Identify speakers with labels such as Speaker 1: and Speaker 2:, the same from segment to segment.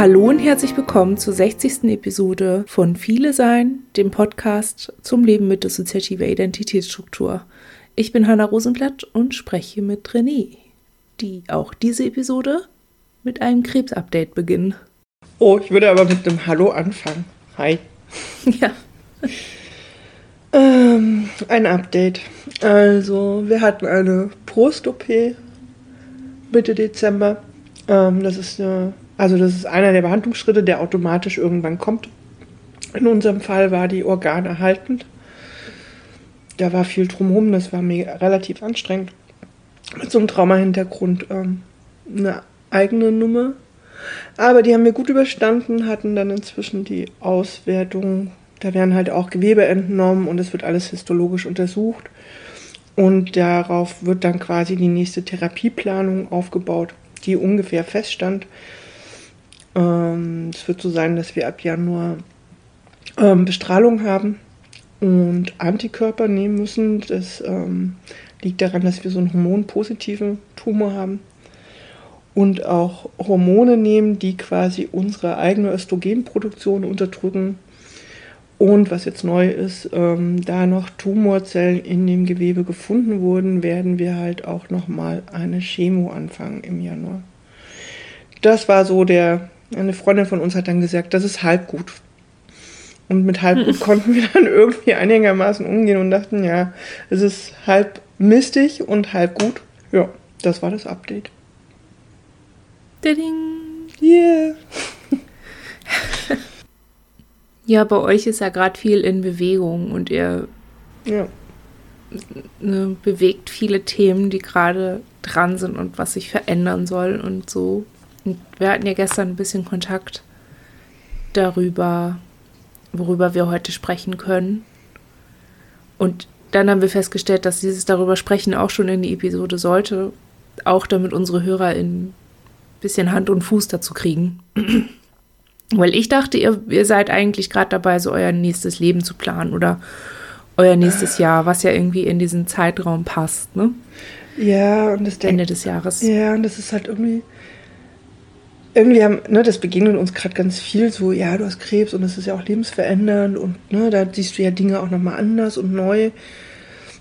Speaker 1: Hallo und herzlich willkommen zur 60. Episode von Viele Sein, dem Podcast zum Leben mit dissoziativer Identitätsstruktur. Ich bin Hanna Rosenblatt und spreche mit René, die auch diese Episode mit einem Krebsupdate beginnen.
Speaker 2: Oh, ich würde aber mit einem Hallo anfangen. Hi.
Speaker 1: Ja.
Speaker 2: Ähm, ein Update. Also, wir hatten eine Brust-OP Mitte Dezember. Ähm, das ist eine, also das ist einer der Behandlungsschritte, der automatisch irgendwann kommt. In unserem Fall war die Organ erhaltend. Da war viel drumherum, das war mir relativ anstrengend. Mit so einem Trauma-Hintergrund ähm, eine eigene Nummer. Aber die haben wir gut überstanden, hatten dann inzwischen die Auswertung. Da werden halt auch Gewebe entnommen und es wird alles histologisch untersucht. Und darauf wird dann quasi die nächste Therapieplanung aufgebaut, die ungefähr feststand. Ähm, es wird so sein, dass wir ab Januar ähm, Bestrahlung haben und Antikörper nehmen müssen. Das ähm, liegt daran, dass wir so einen hormonpositiven Tumor haben. Und auch Hormone nehmen, die quasi unsere eigene Östrogenproduktion unterdrücken und was jetzt neu ist, ähm, da noch Tumorzellen in dem Gewebe gefunden wurden, werden wir halt auch nochmal eine Chemo anfangen im Januar. Das war so der, eine Freundin von uns hat dann gesagt, das ist halb gut. Und mit halb gut konnten wir dann irgendwie einigermaßen umgehen und dachten, ja, es ist halb mistig und halb gut. Ja, das war das Update.
Speaker 1: Ding.
Speaker 2: Yeah.
Speaker 1: Ja, bei euch ist ja gerade viel in Bewegung und ihr
Speaker 2: Ja.
Speaker 1: ne, bewegt viele Themen, die gerade dran sind und was sich verändern soll und so. Wir hatten ja gestern ein bisschen Kontakt darüber, worüber wir heute sprechen können. Und dann haben wir festgestellt, dass dieses darüber sprechen auch schon in die Episode sollte, auch damit unsere Hörer ein bisschen Hand und Fuß dazu kriegen. Weil ich dachte, ihr, ihr seid eigentlich gerade dabei, so euer nächstes Leben zu planen oder euer nächstes Jahr, was ja irgendwie in diesen Zeitraum passt, ne?
Speaker 2: Ja, und das denk-
Speaker 1: Ende des Jahres.
Speaker 2: Ja, und das ist halt irgendwie. Irgendwie haben, ne, das begegnet uns gerade ganz viel so, ja, du hast Krebs und das ist ja auch lebensverändernd und ne, da siehst du ja Dinge auch nochmal anders und neu.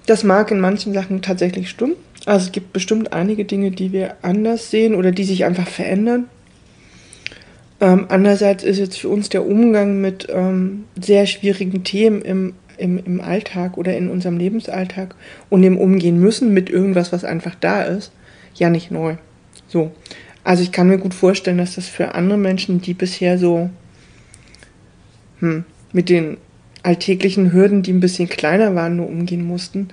Speaker 2: Das mag in manchen Sachen tatsächlich stimmen. Also es gibt bestimmt einige Dinge, die wir anders sehen oder die sich einfach verändern. Ähm, andererseits ist jetzt für uns der Umgang mit ähm, sehr schwierigen Themen im, im, im Alltag oder in unserem Lebensalltag und dem Umgehen müssen mit irgendwas, was einfach da ist, ja nicht neu. So. Also ich kann mir gut vorstellen, dass das für andere Menschen, die bisher so hm, mit den alltäglichen Hürden, die ein bisschen kleiner waren, nur umgehen mussten,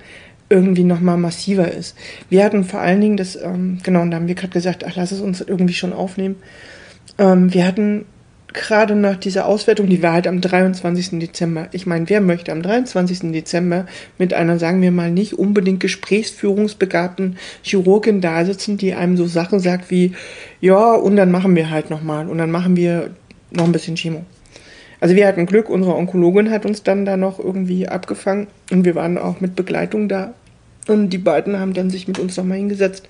Speaker 2: irgendwie nochmal massiver ist. Wir hatten vor allen Dingen das, ähm, genau, und da haben wir gerade gesagt, ach, lass es uns irgendwie schon aufnehmen. Ähm, wir hatten gerade nach dieser Auswertung, die war halt am 23. Dezember. Ich meine, wer möchte am 23. Dezember mit einer, sagen wir mal, nicht unbedingt gesprächsführungsbegabten Chirurgin da sitzen, die einem so Sachen sagt wie, ja, und dann machen wir halt nochmal und dann machen wir noch ein bisschen Chemo. Also wir hatten Glück, unsere Onkologin hat uns dann da noch irgendwie abgefangen und wir waren auch mit Begleitung da. Und die beiden haben dann sich mit uns nochmal hingesetzt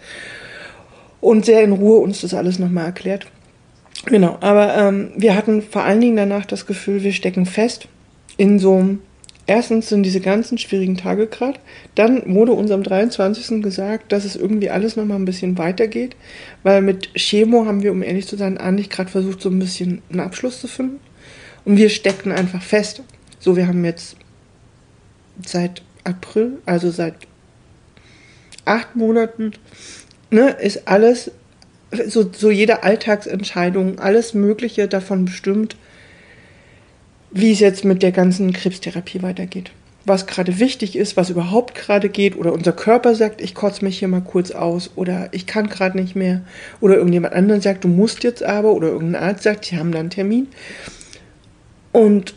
Speaker 2: und sehr in Ruhe uns das alles nochmal erklärt. Genau, aber ähm, wir hatten vor allen Dingen danach das Gefühl, wir stecken fest in so einem, erstens sind diese ganzen schwierigen Tage gerade, dann wurde uns am 23. gesagt, dass es irgendwie alles nochmal ein bisschen weitergeht, weil mit Chemo haben wir, um ehrlich zu sein, eigentlich gerade versucht, so ein bisschen einen Abschluss zu finden. Und wir steckten einfach fest. So, wir haben jetzt seit April, also seit acht Monaten, ne, ist alles, so, so jede Alltagsentscheidung, alles Mögliche davon bestimmt, wie es jetzt mit der ganzen Krebstherapie weitergeht. Was gerade wichtig ist, was überhaupt gerade geht, oder unser Körper sagt, ich kotze mich hier mal kurz aus, oder ich kann gerade nicht mehr, oder irgendjemand anderen sagt, du musst jetzt aber, oder irgendein Arzt sagt, sie haben da einen Termin. Und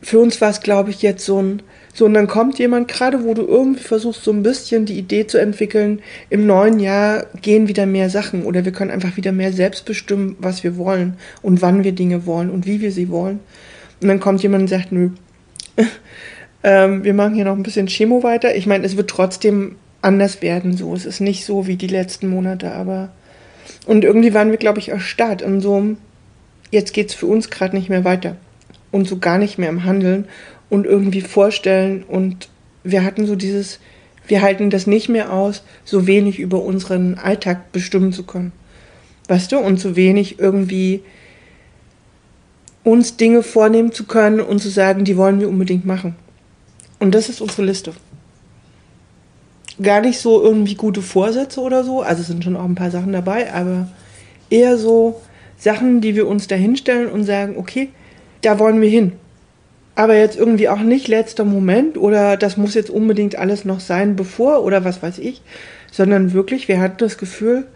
Speaker 2: für uns war es, glaube ich, jetzt so ein, so, und dann kommt jemand, gerade wo du irgendwie versuchst, so ein bisschen die Idee zu entwickeln, im neuen Jahr gehen wieder mehr Sachen oder wir können einfach wieder mehr selbst bestimmen, was wir wollen und wann wir Dinge wollen und wie wir sie wollen. Und dann kommt jemand und sagt, nö, ähm, wir machen hier noch ein bisschen Chemo weiter. Ich meine, es wird trotzdem anders werden, so. Es ist nicht so wie die letzten Monate, aber Und irgendwie waren wir, glaube ich, erstarrt in so einem, jetzt geht es für uns gerade nicht mehr weiter. Und so gar nicht mehr im Handeln und irgendwie vorstellen. Und wir hatten so dieses, wir halten das nicht mehr aus, so wenig über unseren Alltag bestimmen zu können. Weißt du? Und so wenig irgendwie uns Dinge vornehmen zu können und zu sagen, die wollen wir unbedingt machen. Und das ist unsere Liste. Gar nicht so irgendwie gute Vorsätze oder so, also es sind schon auch ein paar Sachen dabei, aber eher so Sachen, die wir uns da hinstellen und sagen, okay, da wollen wir hin. Aber jetzt irgendwie auch nicht letzter Moment oder das muss jetzt unbedingt alles noch sein, bevor oder was weiß ich, sondern wirklich, wir hatten das Gefühl,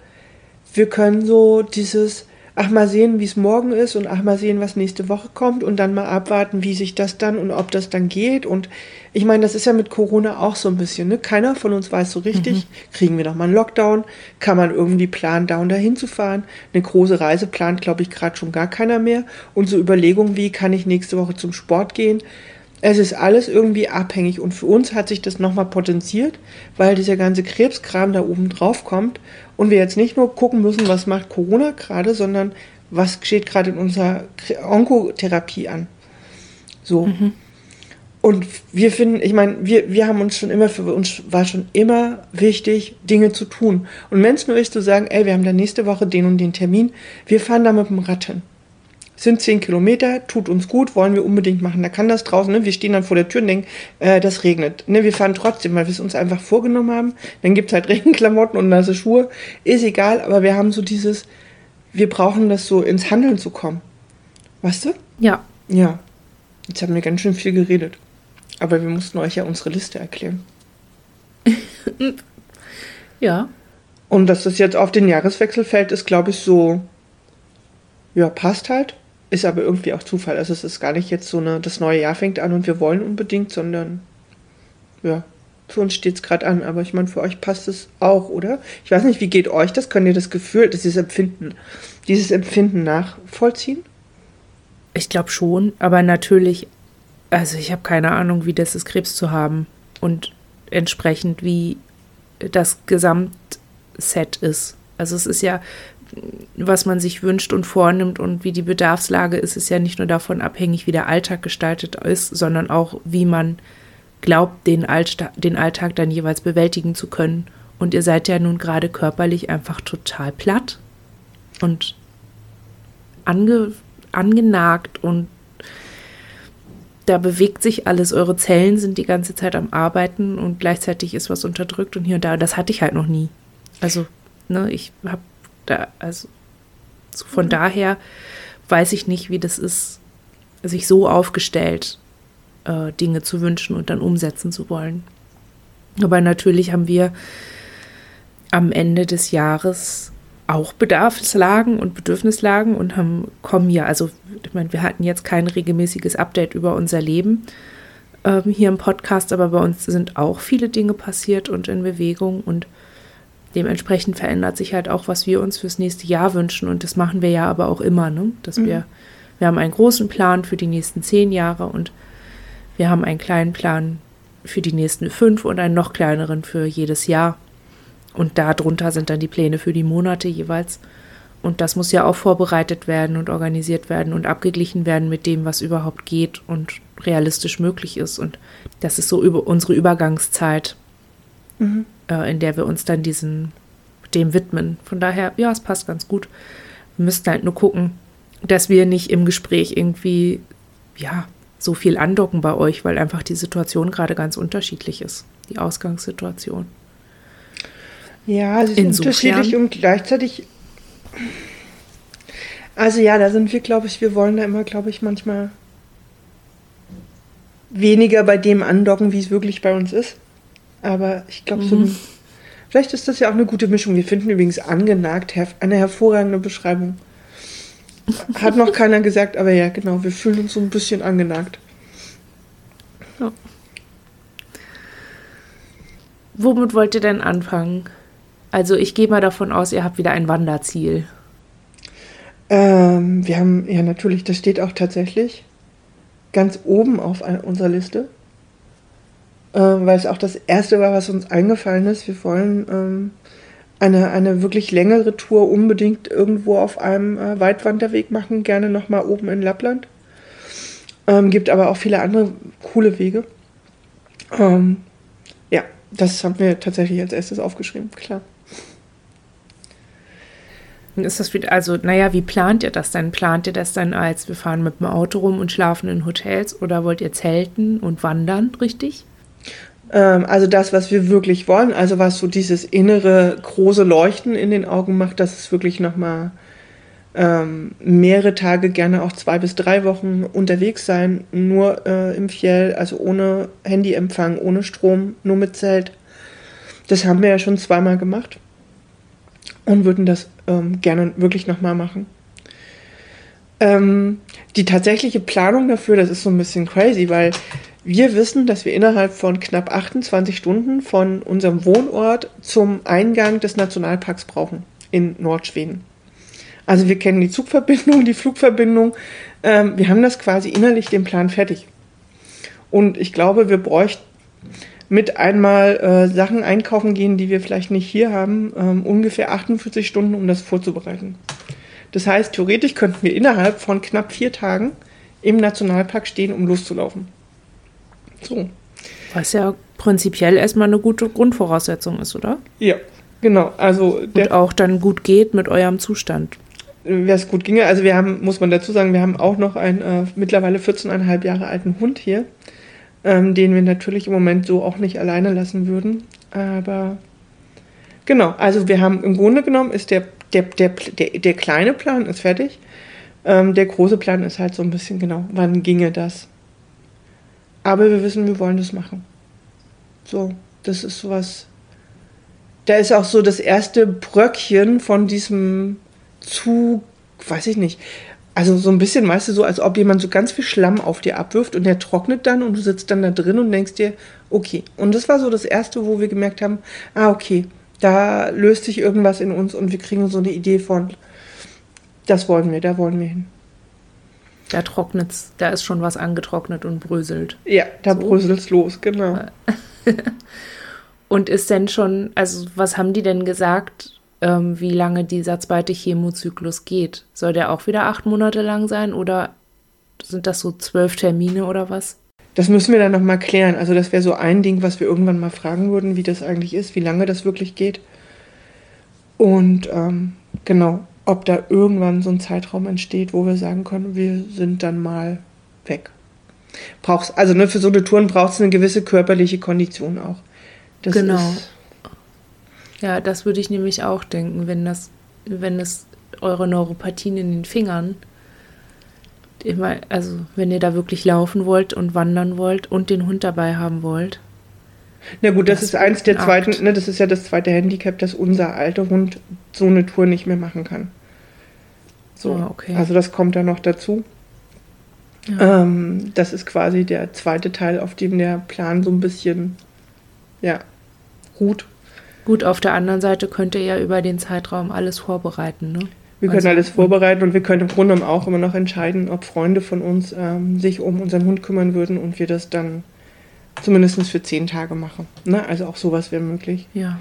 Speaker 2: wir können so dieses, ach mal sehen, wie es morgen ist und ach mal sehen, was nächste Woche kommt und dann mal abwarten, wie sich das dann und ob das dann geht. Und ich meine, das ist ja mit Corona auch so ein bisschen, ne? Keiner von uns weiß so richtig, mhm. kriegen wir noch mal einen Lockdown, kann man irgendwie planen, da und dahin zu fahren. Eine große Reise plant, glaube ich, gerade schon gar keiner mehr. Und so Überlegungen, wie kann ich nächste Woche zum Sport gehen? Es ist alles irgendwie abhängig und für uns hat sich das nochmal potenziert, weil dieser ganze Krebskram da oben drauf kommt und wir jetzt nicht nur gucken müssen, was macht Corona gerade, sondern was steht gerade in unserer Onkotherapie an. So. Mhm. Und wir finden, ich meine, wir, wir haben uns schon immer, für uns war schon immer wichtig, Dinge zu tun. Und wenn es nur ist, zu sagen, ey, wir haben da nächste Woche den und den Termin, wir fahren da mit dem Rad hin sind zehn Kilometer, tut uns gut, wollen wir unbedingt machen. Da kann das draußen, ne? wir stehen dann vor der Tür und denken, äh, das regnet. Ne? Wir fahren trotzdem, weil wir es uns einfach vorgenommen haben. Dann gibt's halt Regenklamotten und nasse Schuhe. Ist egal, aber wir haben so dieses, wir brauchen das so ins Handeln zu kommen. Weißt du?
Speaker 1: Ja.
Speaker 2: Ja. Jetzt haben wir ganz schön viel geredet. Aber wir mussten euch ja unsere Liste erklären.
Speaker 1: ja.
Speaker 2: Und dass das jetzt auf den Jahreswechsel fällt, ist, glaube ich, so, ja, passt halt. Ist aber irgendwie auch Zufall. Also es ist gar nicht jetzt so eine, das neue Jahr fängt an und wir wollen unbedingt, sondern ja, für uns steht es gerade an. Aber ich meine, für euch passt es auch, oder? Ich weiß nicht, wie geht euch das? Könnt ihr das Gefühl, dieses Empfinden, dieses Empfinden nachvollziehen?
Speaker 1: Ich glaube schon, aber natürlich, also ich habe keine Ahnung, wie das ist, Krebs zu haben und entsprechend wie das Gesamtset ist. Also es ist ja was man sich wünscht und vornimmt und wie die Bedarfslage ist, ist ja nicht nur davon abhängig, wie der Alltag gestaltet ist, sondern auch, wie man glaubt, den, Allsta den Alltag dann jeweils bewältigen zu können. Und ihr seid ja nun gerade körperlich einfach total platt und ange angenagt und da bewegt sich alles. Eure Zellen sind die ganze Zeit am Arbeiten und gleichzeitig ist was unterdrückt und hier und da. Das hatte ich halt noch nie. Also, ne, ich habe da, also so von mhm. daher weiß ich nicht, wie das ist, sich so aufgestellt, äh, Dinge zu wünschen und dann umsetzen zu wollen. Aber natürlich haben wir am Ende des Jahres auch Bedarfslagen und Bedürfnislagen und haben, kommen ja, also ich meine, wir hatten jetzt kein regelmäßiges Update über unser Leben ähm, hier im Podcast, aber bei uns sind auch viele Dinge passiert und in Bewegung und dementsprechend verändert sich halt auch, was wir uns fürs nächste Jahr wünschen. Und das machen wir ja aber auch immer, ne? Dass mhm. wir, wir haben einen großen Plan für die nächsten zehn Jahre und wir haben einen kleinen Plan für die nächsten fünf und einen noch kleineren für jedes Jahr. Und darunter sind dann die Pläne für die Monate jeweils. Und das muss ja auch vorbereitet werden und organisiert werden und abgeglichen werden mit dem, was überhaupt geht und realistisch möglich ist. Und das ist so über unsere Übergangszeit. Mhm äh, in der wir uns dann diesen, dem widmen. Von daher, ja, es passt ganz gut. Wir müssten halt nur gucken, dass wir nicht im Gespräch irgendwie, ja, so viel andocken bei euch, weil einfach die Situation gerade ganz unterschiedlich ist, die Ausgangssituation.
Speaker 2: Ja, sie sind unterschiedlich und gleichzeitig. Also ja, da sind wir, glaube ich, wir wollen da immer, glaube ich, manchmal weniger bei dem andocken, wie es wirklich bei uns ist. Aber ich glaube, mhm. so vielleicht ist das ja auch eine gute Mischung. Wir finden übrigens angenagt eine hervorragende Beschreibung. Hat noch keiner gesagt, aber ja, genau, wir fühlen uns so ein bisschen angenagt. Ja.
Speaker 1: Womit wollt ihr denn anfangen? Also ich gehe mal davon aus, ihr habt wieder ein Wanderziel.
Speaker 2: Ähm, wir haben, ja natürlich, das steht auch tatsächlich ganz oben auf unserer Liste äh, weil es auch das erste war, was uns eingefallen ist. Wir wollen ähm, eine, eine wirklich längere Tour unbedingt irgendwo auf einem äh, Weitwanderweg machen, gerne nochmal oben in Lappland. Ähm, gibt aber auch viele andere coole Wege. Ähm, ja, das haben wir tatsächlich als erstes aufgeschrieben, klar.
Speaker 1: Ist das wieder, also, naja, wie plant ihr das dann? Plant ihr das dann als, wir fahren mit dem Auto rum und schlafen in Hotels oder wollt ihr zelten und wandern, richtig?
Speaker 2: Ähm, also das, was wir wirklich wollen, also was so dieses innere große Leuchten in den Augen macht, dass es wirklich nochmal ähm, mehrere Tage, gerne auch zwei bis drei Wochen unterwegs sein, nur äh, im Fjell, also ohne Handyempfang, ohne Strom, nur mit Zelt. Das haben wir ja schon zweimal gemacht und würden das ähm, gerne wirklich nochmal machen. Ähm, die tatsächliche Planung dafür, das ist so ein bisschen crazy, weil wir wissen, dass wir innerhalb von knapp 28 Stunden von unserem Wohnort zum Eingang des Nationalparks brauchen in Nordschweden. Also wir kennen die Zugverbindung, die Flugverbindung. Ähm, wir haben das quasi innerlich den Plan fertig. Und ich glaube, wir bräuchten mit einmal äh, Sachen einkaufen gehen, die wir vielleicht nicht hier haben, ähm, ungefähr 48 Stunden, um das vorzubereiten. Das heißt, theoretisch könnten wir innerhalb von knapp vier Tagen im Nationalpark stehen, um loszulaufen.
Speaker 1: So. Was ja prinzipiell erstmal eine gute Grundvoraussetzung ist, oder?
Speaker 2: Ja, genau. Also
Speaker 1: Und auch dann gut geht mit eurem Zustand.
Speaker 2: Wer es gut ginge, also wir haben, muss man dazu sagen, wir haben auch noch einen äh, mittlerweile 14,5 Jahre alten Hund hier, ähm, den wir natürlich im Moment so auch nicht alleine lassen würden. Aber genau, also wir haben im Grunde genommen ist der, der, der, der, der kleine Plan ist fertig. Ähm, der große Plan ist halt so ein bisschen genau, wann ginge das? Aber wir wissen, wir wollen das machen. So, das ist sowas. Da ist auch so das erste Bröckchen von diesem zu, weiß ich nicht. Also so ein bisschen, weißt du, so, als ob jemand so ganz viel Schlamm auf dir abwirft und der trocknet dann und du sitzt dann da drin und denkst dir, okay. Und das war so das erste, wo wir gemerkt haben, ah, okay, da löst sich irgendwas in uns und wir kriegen so eine Idee von, das wollen wir, da wollen wir hin.
Speaker 1: Da trocknet's, da ist schon was angetrocknet und bröselt.
Speaker 2: Ja, da so. bröselt's los, genau.
Speaker 1: und ist denn schon, also was haben die denn gesagt, ähm, wie lange dieser zweite Chemozyklus geht? Soll der auch wieder acht Monate lang sein oder sind das so zwölf Termine oder was?
Speaker 2: Das müssen wir dann nochmal klären. Also das wäre so ein Ding, was wir irgendwann mal fragen würden, wie das eigentlich ist, wie lange das wirklich geht. Und ähm, genau, ob da irgendwann so ein Zeitraum entsteht, wo wir sagen können, wir sind dann mal weg. Brauchst, also ne, für so eine Touren braucht es eine gewisse körperliche Kondition auch.
Speaker 1: Das genau. ja, das würde ich nämlich auch denken, wenn das, wenn es eure Neuropathien in den Fingern, immer, also wenn ihr da wirklich laufen wollt und wandern wollt und den Hund dabei haben wollt.
Speaker 2: Na gut, das, das ist eins der zweiten, ne, das ist ja das zweite Handicap, dass unser alter Hund so eine Tour nicht mehr machen kann. So, oh, okay. Also das kommt dann noch dazu. Ja. Ähm, das ist quasi der zweite Teil, auf dem der Plan so ein bisschen ja, ruht.
Speaker 1: Gut, auf der anderen Seite könnt ihr ja über den Zeitraum alles vorbereiten, ne?
Speaker 2: Wir können also, alles vorbereiten und wir können im Grunde auch immer noch entscheiden, ob Freunde von uns ähm, sich um unseren Hund kümmern würden und wir das dann zumindest für zehn Tage machen. Ne? Also auch sowas wäre möglich.
Speaker 1: Ja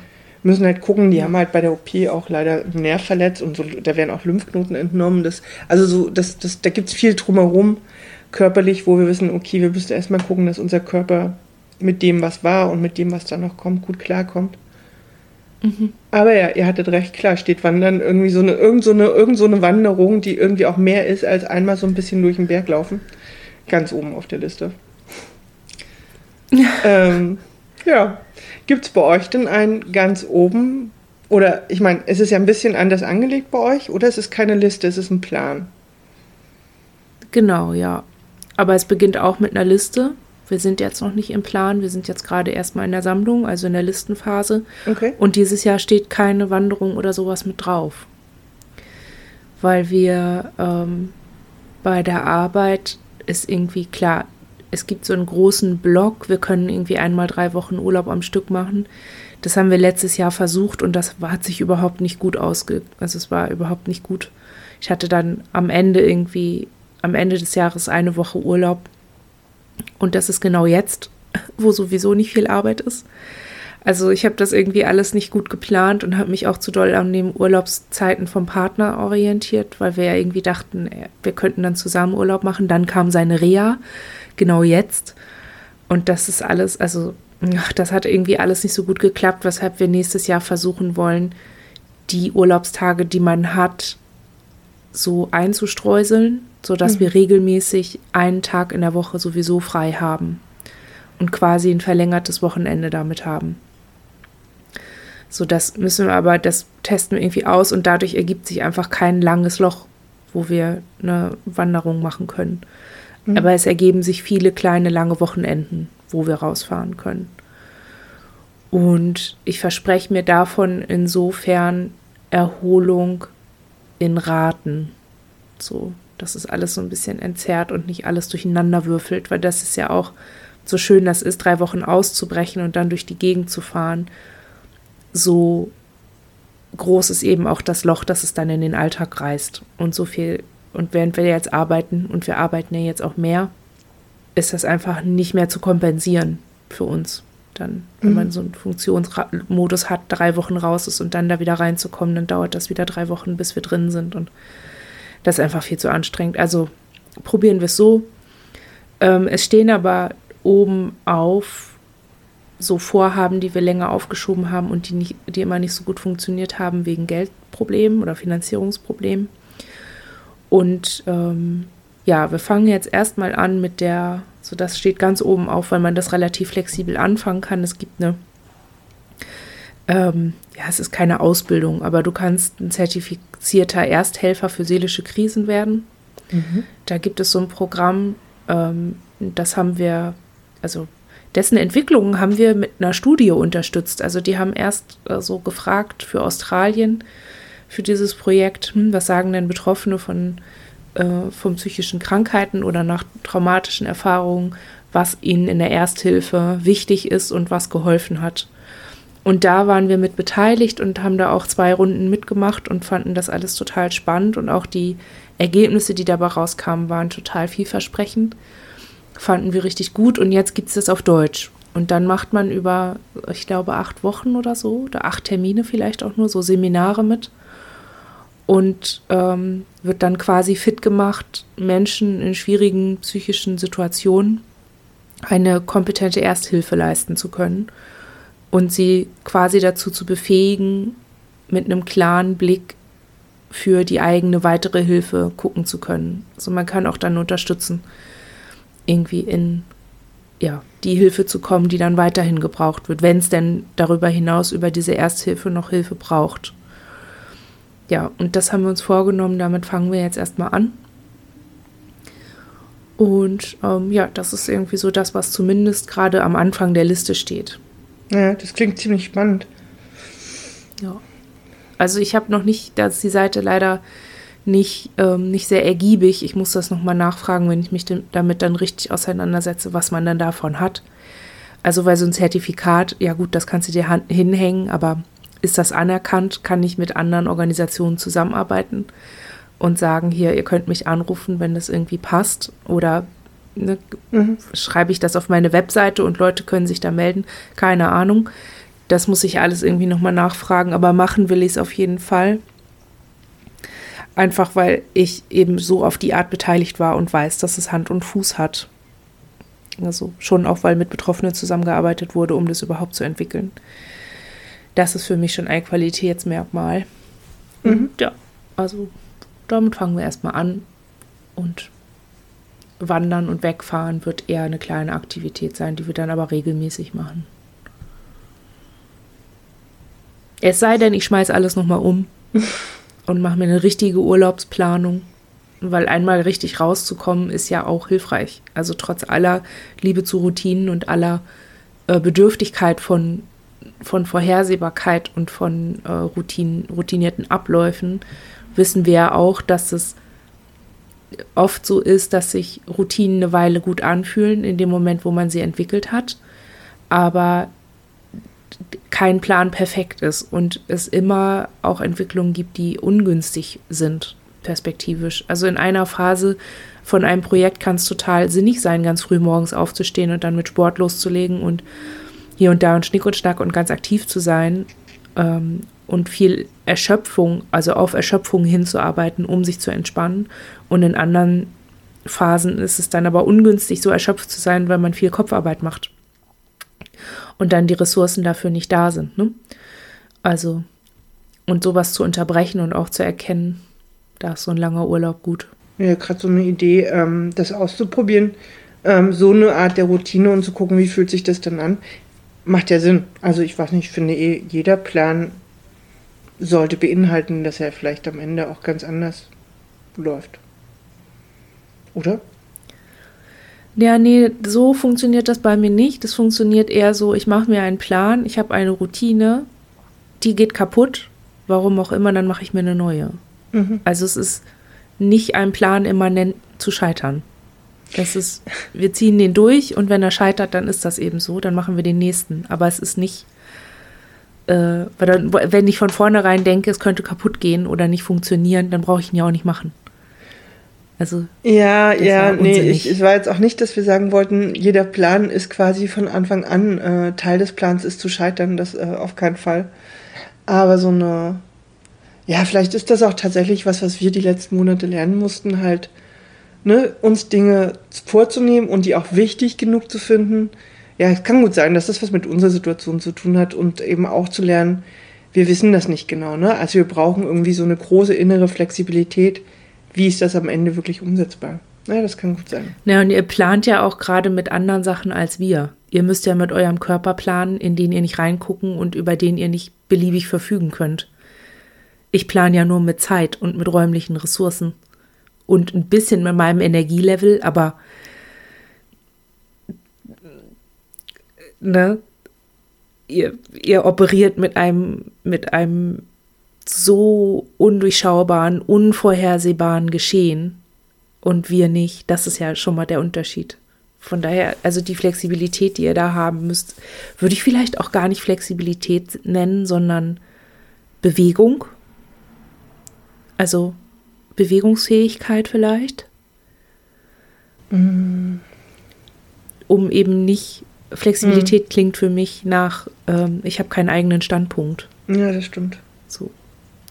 Speaker 2: müssen halt gucken, die haben halt bei der OP auch leider einen Nerv verletzt und so, da werden auch Lymphknoten entnommen. Das, also so, das, das, da gibt es viel drumherum körperlich, wo wir wissen, okay, wir müssen erstmal gucken, dass unser Körper mit dem, was war und mit dem, was da noch kommt, gut klarkommt. Mhm. Aber ja, ihr hattet recht, klar, steht Wandern irgendwie so eine, irgend so eine, irgend so eine Wanderung, die irgendwie auch mehr ist als einmal so ein bisschen durch den Berg laufen. Ganz oben auf der Liste. ähm, ja. Gibt es bei euch denn einen ganz oben? Oder ich meine, es ist ja ein bisschen anders angelegt bei euch, oder es ist keine Liste, es ist ein Plan?
Speaker 1: Genau, ja. Aber es beginnt auch mit einer Liste. Wir sind jetzt noch nicht im Plan, wir sind jetzt gerade erstmal in der Sammlung, also in der Listenphase. Okay. Und dieses Jahr steht keine Wanderung oder sowas mit drauf. Weil wir ähm, bei der Arbeit ist irgendwie klar, es gibt so einen großen Block, wir können irgendwie einmal drei Wochen Urlaub am Stück machen. Das haben wir letztes Jahr versucht und das hat sich überhaupt nicht gut ausge... Also es war überhaupt nicht gut. Ich hatte dann am Ende irgendwie, am Ende des Jahres eine Woche Urlaub. Und das ist genau jetzt, wo sowieso nicht viel Arbeit ist. Also ich habe das irgendwie alles nicht gut geplant und habe mich auch zu doll an den Urlaubszeiten vom Partner orientiert, weil wir ja irgendwie dachten, äh, wir könnten dann zusammen Urlaub machen. Dann kam seine Reha, genau jetzt. Und das ist alles, also ach, das hat irgendwie alles nicht so gut geklappt, weshalb wir nächstes Jahr versuchen wollen, die Urlaubstage, die man hat, so einzustreuseln, sodass mhm. wir regelmäßig einen Tag in der Woche sowieso frei haben und quasi ein verlängertes Wochenende damit haben. So, das müssen wir aber, das testen wir irgendwie aus und dadurch ergibt sich einfach kein langes Loch, wo wir eine Wanderung machen können. Mhm. Aber es ergeben sich viele kleine, lange Wochenenden, wo wir rausfahren können. Und ich verspreche mir davon insofern Erholung in Raten. So, dass es alles so ein bisschen entzerrt und nicht alles durcheinander würfelt, weil das ist ja auch so schön das ist, drei Wochen auszubrechen und dann durch die Gegend zu fahren so groß ist eben auch das Loch, das es dann in den Alltag reißt. Und so viel, und während wir jetzt arbeiten, und wir arbeiten ja jetzt auch mehr, ist das einfach nicht mehr zu kompensieren für uns. Dann, wenn mhm. man so einen Funktionsmodus hat, drei Wochen raus ist und dann da wieder reinzukommen, dann dauert das wieder drei Wochen, bis wir drin sind. Und das ist einfach viel zu anstrengend. Also probieren wir es so. Ähm, es stehen aber oben auf so Vorhaben, die wir länger aufgeschoben haben und die, nicht, die immer nicht so gut funktioniert haben wegen Geldproblemen oder Finanzierungsproblemen. Und ähm, ja, wir fangen jetzt erstmal an mit der, so das steht ganz oben auf, weil man das relativ flexibel anfangen kann. Es gibt eine, ähm, ja, es ist keine Ausbildung, aber du kannst ein zertifizierter Ersthelfer für seelische Krisen werden. Mhm. Da gibt es so ein Programm, ähm, das haben wir, also dessen Entwicklung haben wir mit einer Studie unterstützt. Also die haben erst äh, so gefragt für Australien, für dieses Projekt, hm, was sagen denn Betroffene von, äh, von psychischen Krankheiten oder nach traumatischen Erfahrungen, was ihnen in der Ersthilfe wichtig ist und was geholfen hat. Und da waren wir mit beteiligt und haben da auch zwei Runden mitgemacht und fanden das alles total spannend und auch die Ergebnisse, die dabei rauskamen, waren total vielversprechend fanden wir richtig gut und jetzt gibt es das auf Deutsch. Und dann macht man über, ich glaube, acht Wochen oder so, oder acht Termine vielleicht auch nur, so Seminare mit. Und ähm, wird dann quasi fit gemacht, Menschen in schwierigen psychischen Situationen eine kompetente Ersthilfe leisten zu können und sie quasi dazu zu befähigen, mit einem klaren Blick für die eigene weitere Hilfe gucken zu können. Also man kann auch dann unterstützen irgendwie in ja, die Hilfe zu kommen, die dann weiterhin gebraucht wird, wenn es denn darüber hinaus über diese Ersthilfe noch Hilfe braucht. Ja, und das haben wir uns vorgenommen, damit fangen wir jetzt erstmal an. Und ähm, ja, das ist irgendwie so das, was zumindest gerade am Anfang der Liste steht.
Speaker 2: Ja, das klingt ziemlich spannend.
Speaker 1: Ja. Also ich habe noch nicht, da ist die Seite leider nicht, ähm, nicht sehr ergiebig. Ich muss das nochmal nachfragen, wenn ich mich damit dann richtig auseinandersetze, was man dann davon hat. Also weil so ein Zertifikat, ja gut, das kannst du dir hinhängen, aber ist das anerkannt? Kann ich mit anderen Organisationen zusammenarbeiten und sagen, hier, ihr könnt mich anrufen, wenn das irgendwie passt? Oder ne, mhm. schreibe ich das auf meine Webseite und Leute können sich da melden? Keine Ahnung. Das muss ich alles irgendwie nochmal nachfragen, aber machen will ich es auf jeden Fall. Einfach weil ich eben so auf die Art beteiligt war und weiß, dass es Hand und Fuß hat. Also schon auch, weil mit Betroffenen zusammengearbeitet wurde, um das überhaupt zu entwickeln. Das ist für mich schon ein Qualitätsmerkmal. Mhm. Ja, also damit fangen wir erstmal an. Und Wandern und Wegfahren wird eher eine kleine Aktivität sein, die wir dann aber regelmäßig machen. Es sei denn, ich schmeiße alles nochmal um. und mache mir eine richtige Urlaubsplanung. Weil einmal richtig rauszukommen ist ja auch hilfreich. Also trotz aller Liebe zu Routinen und aller äh, Bedürftigkeit von, von Vorhersehbarkeit und von äh, Routinen, routinierten Abläufen wissen wir ja auch, dass es oft so ist, dass sich Routinen eine Weile gut anfühlen in dem Moment, wo man sie entwickelt hat. Aber kein Plan perfekt ist und es immer auch Entwicklungen gibt, die ungünstig sind, perspektivisch. Also in einer Phase von einem Projekt kann es total sinnig sein, ganz früh morgens aufzustehen und dann mit Sport loszulegen und hier und da und Schnick und Schnack und ganz aktiv zu sein ähm, und viel Erschöpfung, also auf Erschöpfung hinzuarbeiten, um sich zu entspannen. Und in anderen Phasen ist es dann aber ungünstig, so erschöpft zu sein, weil man viel Kopfarbeit macht. Und dann die Ressourcen dafür nicht da sind. Ne? Also, und sowas zu unterbrechen und auch zu erkennen, da ist so ein langer Urlaub gut.
Speaker 2: Ja, gerade so eine Idee, ähm, das auszuprobieren, ähm, so eine Art der Routine und zu gucken, wie fühlt sich das dann an, macht ja Sinn. Also ich weiß nicht, ich finde eh, jeder Plan sollte beinhalten, dass er vielleicht am Ende auch ganz anders läuft. Oder?
Speaker 1: Ja, nee, so funktioniert das bei mir nicht. Das funktioniert eher so, ich mache mir einen Plan, ich habe eine Routine, die geht kaputt, warum auch immer, dann mache ich mir eine neue. Mhm. Also es ist nicht ein Plan immanent zu scheitern. Das ist, wir ziehen den durch und wenn er scheitert, dann ist das eben so, dann machen wir den nächsten. Aber es ist nicht, äh, weil dann, wenn ich von vornherein denke, es könnte kaputt gehen oder nicht funktionieren, dann brauche ich ihn ja auch nicht machen. Also
Speaker 2: ja, ja, nee, ich, es war jetzt auch nicht, dass wir sagen wollten, jeder Plan ist quasi von Anfang an äh, Teil des Plans ist zu scheitern, das äh, auf keinen Fall. Aber so eine, ja, vielleicht ist das auch tatsächlich was, was wir die letzten Monate lernen mussten, halt ne, uns Dinge vorzunehmen und die auch wichtig genug zu finden. Ja, es kann gut sein, dass das was mit unserer Situation zu tun hat und eben auch zu lernen, wir wissen das nicht genau. Ne? Also wir brauchen irgendwie so eine große innere Flexibilität. Wie ist das am Ende wirklich umsetzbar? Ja, das kann gut sein.
Speaker 1: Ja, und ihr plant ja auch gerade mit anderen Sachen als wir. Ihr müsst ja mit eurem Körper planen, in den ihr nicht reingucken und über den ihr nicht beliebig verfügen könnt. Ich plane ja nur mit Zeit und mit räumlichen Ressourcen und ein bisschen mit meinem Energielevel, aber ne, ihr, ihr operiert mit einem, mit einem so undurchschaubaren, unvorhersehbaren Geschehen und wir nicht. Das ist ja schon mal der Unterschied. Von daher, also die Flexibilität, die ihr da haben müsst, würde ich vielleicht auch gar nicht Flexibilität nennen, sondern Bewegung. Also Bewegungsfähigkeit vielleicht. Mm. Um eben nicht, Flexibilität mm. klingt für mich nach, ähm, ich habe keinen eigenen Standpunkt.
Speaker 2: Ja, das stimmt.
Speaker 1: So.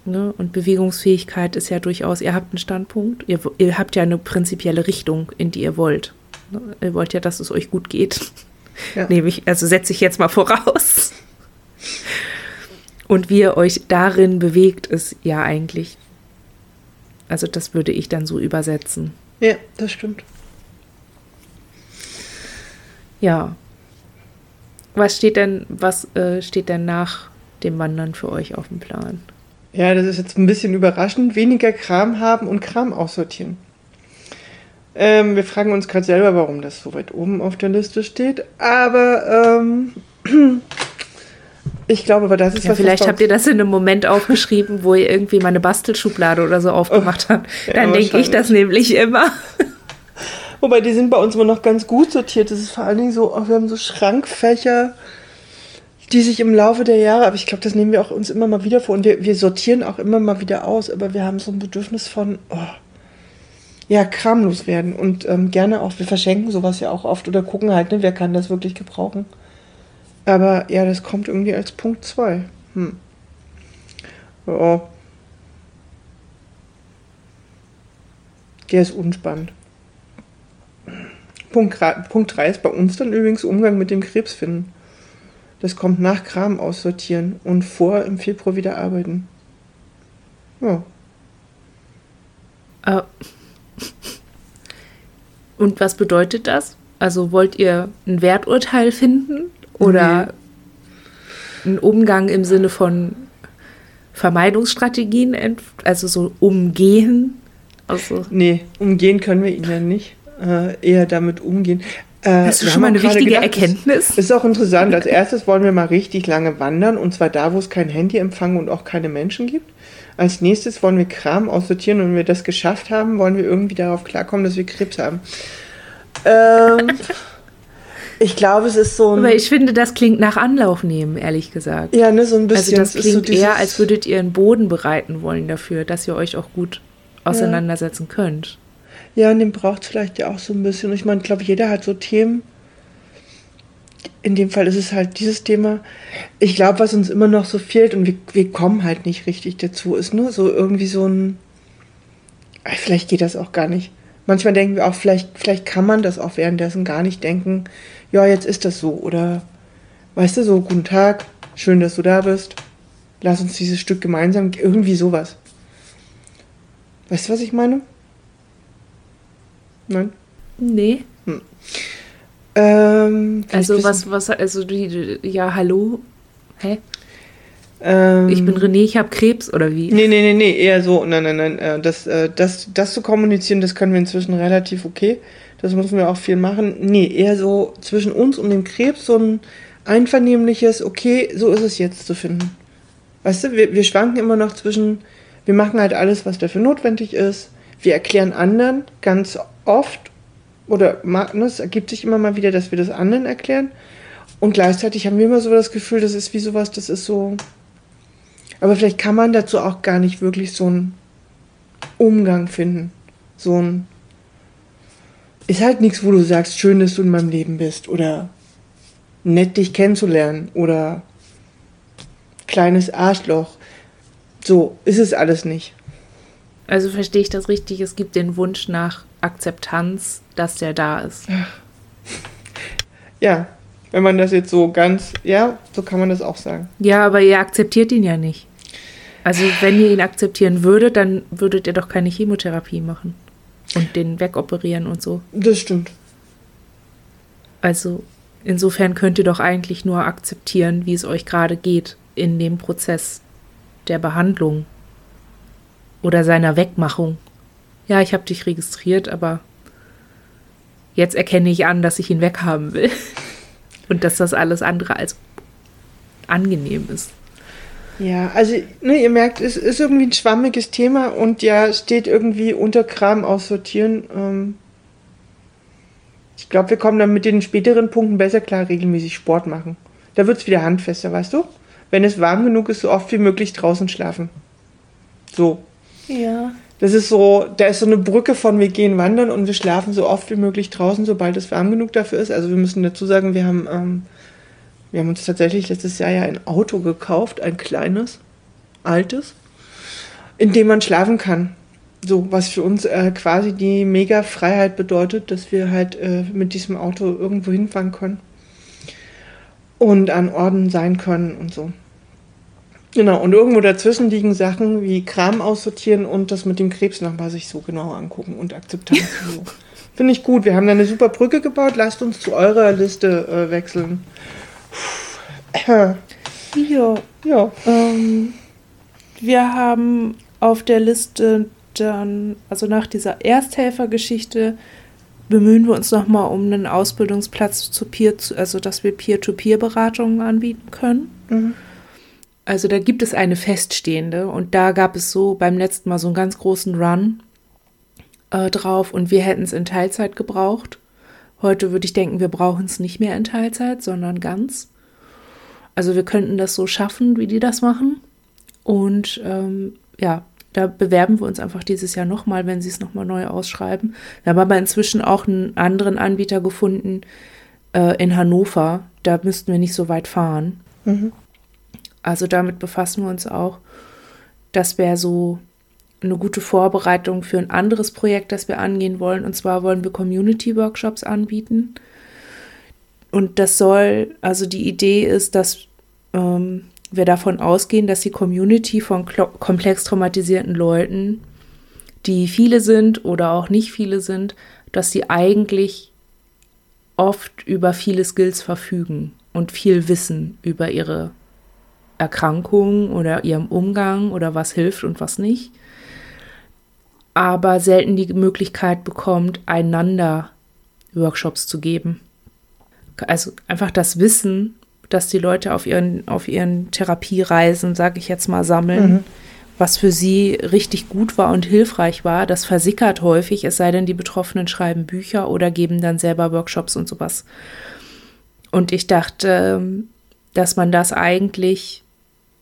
Speaker 1: Ne? Und Bewegungsfähigkeit ist ja durchaus, ihr habt einen Standpunkt, ihr, ihr habt ja eine prinzipielle Richtung, in die ihr wollt. Ne? Ihr wollt ja, dass es euch gut geht. Ja. Nehme ich, also setze ich jetzt mal voraus. Und wie ihr euch darin bewegt, ist ja eigentlich also das würde ich dann so übersetzen.
Speaker 2: Ja, das stimmt.
Speaker 1: Ja. Was steht denn, was äh, steht denn nach dem Wandern für euch auf dem Plan?
Speaker 2: Ja, das ist jetzt ein bisschen überraschend. Weniger Kram haben und Kram aussortieren. Ähm, wir fragen uns gerade selber, warum das so weit oben auf der Liste steht. Aber ähm, Ich glaube, aber das ist
Speaker 1: ja, was. Vielleicht habt ihr das in einem Moment aufgeschrieben, wo ihr irgendwie mal eine Bastelschublade oder so aufgemacht habt. Dann ja, denke ich das nämlich immer.
Speaker 2: Wobei die sind bei uns immer noch ganz gut sortiert. Das ist vor allen Dingen so, wir haben so Schrankfächer, die sich im Laufe der Jahre, aber ich glaube, das nehmen wir auch uns immer mal wieder vor und wir, wir sortieren auch immer mal wieder aus, aber wir haben so ein Bedürfnis von, oh, ja, kramlos werden und ähm, gerne auch, wir verschenken sowas ja auch oft oder gucken halt, ne, wer kann das wirklich gebrauchen. Aber ja, das kommt irgendwie als Punkt 2. Hm. Ja. Der ist unspannend. Punkt 3 ist bei uns dann übrigens Umgang mit dem Krebsfinden. Das kommt nach Kram aussortieren und vor im Februar wieder arbeiten. Ja.
Speaker 1: Uh. Und was bedeutet das? Also wollt ihr ein Werturteil finden oder nee. ein Umgang im Sinne von Vermeidungsstrategien, also so umgehen?
Speaker 2: Also nee, umgehen können wir ihn ja nicht. Äh, eher damit umgehen.
Speaker 1: Äh, Hast du schon mal eine wichtige gedacht, Erkenntnis?
Speaker 2: Das ist auch interessant. Als erstes wollen wir mal richtig lange wandern und zwar da, wo es kein Handyempfang und auch keine Menschen gibt. Als nächstes wollen wir Kram aussortieren und wenn wir das geschafft haben, wollen wir irgendwie darauf klarkommen, dass wir Krebs haben. Ähm, Ich glaube, es ist so
Speaker 1: ein. Aber ich finde, das klingt nach Anlauf nehmen, ehrlich gesagt.
Speaker 2: Ja, ne, so ein bisschen.
Speaker 1: Also das klingt so eher, als würdet ihr einen Boden bereiten wollen dafür, dass ihr euch auch gut auseinandersetzen ja. könnt.
Speaker 2: Ja, und den braucht es vielleicht ja auch so ein bisschen. Ich meine, ich glaube, jeder hat so Themen. in dem Fall ist es halt dieses Thema. Ich glaube, was uns immer noch so fehlt und wir, wir kommen halt nicht richtig dazu, ist nur so irgendwie so ein. Vielleicht geht das auch gar nicht. Manchmal denken wir auch, vielleicht, vielleicht kann man das auch währenddessen gar nicht denken, ja, jetzt ist das so. Oder, weißt du, so, guten Tag, schön, dass du da bist. Lass uns dieses Stück gemeinsam, irgendwie sowas. Weißt du, was ich meine? Nein?
Speaker 1: Nee.
Speaker 2: Hm. Ähm,
Speaker 1: also was, was, also die, ja, hallo? Hä?
Speaker 2: Ähm,
Speaker 1: ich bin René, ich habe Krebs oder wie?
Speaker 2: Nee, nee, nee, nee, eher so, nein, nein, nein. äh, Das, äh, das, das zu kommunizieren, das können wir inzwischen relativ okay. Das müssen wir auch viel machen. Nee, eher so zwischen uns und dem Krebs so ein einvernehmliches, okay, so ist es jetzt zu finden. Weißt du, wir, wir schwanken immer noch zwischen, wir machen halt alles, was dafür notwendig ist. Wir erklären anderen ganz oft oder ne, es ergibt sich immer mal wieder, dass wir das anderen erklären. Und gleichzeitig haben wir immer so das Gefühl, das ist wie sowas, das ist so. Aber vielleicht kann man dazu auch gar nicht wirklich so einen Umgang finden. So ein. Ist halt nichts, wo du sagst, schön, dass du in meinem Leben bist. Oder nett dich kennenzulernen. Oder kleines Arschloch. So ist es alles nicht.
Speaker 1: Also verstehe ich das richtig, es gibt den Wunsch nach Akzeptanz, dass der da ist.
Speaker 2: Ja, wenn man das jetzt so ganz, ja, so kann man das auch sagen.
Speaker 1: Ja, aber ihr akzeptiert ihn ja nicht. Also wenn ihr ihn akzeptieren würdet, dann würdet ihr doch keine Chemotherapie machen und den wegoperieren und so.
Speaker 2: Das stimmt.
Speaker 1: Also insofern könnt ihr doch eigentlich nur akzeptieren, wie es euch gerade geht in dem Prozess der Behandlung oder seiner Wegmachung. Ja, ich habe dich registriert, aber jetzt erkenne ich an, dass ich ihn weghaben will. Und dass das alles andere als angenehm ist.
Speaker 2: Ja, also ne, ihr merkt, es ist irgendwie ein schwammiges Thema und ja, steht irgendwie unter Kram aussortieren. Ähm ich glaube, wir kommen dann mit den späteren Punkten besser klar, regelmäßig Sport machen. Da wird es wieder handfester, weißt du? Wenn es warm genug ist, so oft wie möglich draußen schlafen. So.
Speaker 1: Ja.
Speaker 2: Das ist so, da ist so eine Brücke von wir gehen wandern und wir schlafen so oft wie möglich draußen, sobald es warm genug dafür ist. Also wir müssen dazu sagen, wir haben, ähm, wir haben uns tatsächlich letztes Jahr ja ein Auto gekauft, ein kleines, altes, in dem man schlafen kann. So, was für uns äh, quasi die mega Freiheit bedeutet, dass wir halt äh, mit diesem Auto irgendwo hinfahren können und an Orden sein können und so. Genau, und irgendwo dazwischen liegen Sachen wie Kram aussortieren und das mit dem Krebs nochmal sich so genau angucken und Akzeptanz. so. Finde ich gut. Wir haben da eine super Brücke gebaut. Lasst uns zu eurer Liste äh, wechseln.
Speaker 1: Ja. Ja. Ähm, wir haben auf der Liste dann, also nach dieser Ersthelfergeschichte, bemühen wir uns nochmal um einen Ausbildungsplatz zu Peer, also dass wir Peer-to-Peer-Beratungen anbieten können. Mhm. Also da gibt es eine feststehende und da gab es so beim letzten Mal so einen ganz großen Run äh, drauf und wir hätten es in Teilzeit gebraucht. Heute würde ich denken, wir brauchen es nicht mehr in Teilzeit, sondern ganz. Also wir könnten das so schaffen, wie die das machen. Und ähm, ja, da bewerben wir uns einfach dieses Jahr nochmal, wenn sie es nochmal neu ausschreiben. Wir haben aber inzwischen auch einen anderen Anbieter gefunden äh, in Hannover. Da müssten wir nicht so weit fahren. Mhm. Also damit befassen wir uns auch. Das wäre so eine gute Vorbereitung für ein anderes Projekt, das wir angehen wollen. Und zwar wollen wir Community-Workshops anbieten. Und das soll, also die Idee ist, dass ähm, wir davon ausgehen, dass die Community von komplex traumatisierten Leuten, die viele sind oder auch nicht viele sind, dass sie eigentlich oft über viele Skills verfügen und viel Wissen über ihre Erkrankung oder ihrem Umgang oder was hilft und was nicht, aber selten die Möglichkeit bekommt, einander Workshops zu geben. Also einfach das Wissen, dass die Leute auf ihren, auf ihren Therapiereisen, sage ich jetzt mal, sammeln, mhm. was für sie richtig gut war und hilfreich war, das versickert häufig, es sei denn, die Betroffenen schreiben Bücher oder geben dann selber Workshops und sowas. Und ich dachte, dass man das eigentlich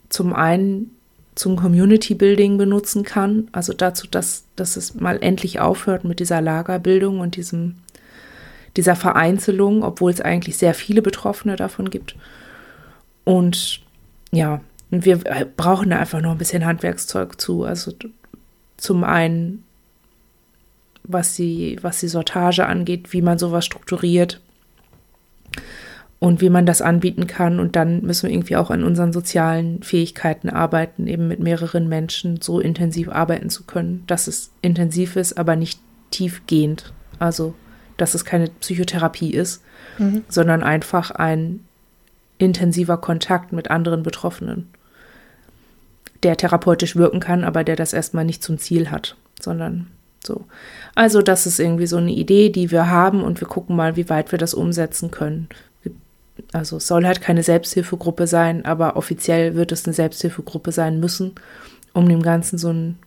Speaker 1: zum einen zum Community Building benutzen kann, also dazu, dass, dass es mal endlich aufhört mit dieser Lagerbildung und diesem, dieser Vereinzelung, obwohl es eigentlich sehr viele Betroffene davon gibt. Und ja, wir brauchen da einfach noch ein bisschen Handwerkszeug zu. Also zum einen, was die, was die Sortage angeht, wie man sowas strukturiert und wie man das anbieten kann. Und dann müssen wir irgendwie auch an unseren sozialen Fähigkeiten arbeiten, eben mit mehreren Menschen so intensiv arbeiten zu können, dass es intensiv ist, aber nicht tiefgehend. Also, dass es keine Psychotherapie ist, mhm. sondern einfach ein intensiver Kontakt mit anderen Betroffenen, der therapeutisch wirken kann, aber der das erstmal nicht zum Ziel hat, sondern so. Also, das ist irgendwie so eine Idee, die wir haben und wir gucken mal, wie weit wir das umsetzen können. Also, es soll halt keine Selbsthilfegruppe sein, aber offiziell wird es eine Selbsthilfegruppe sein müssen, um dem Ganzen so einen,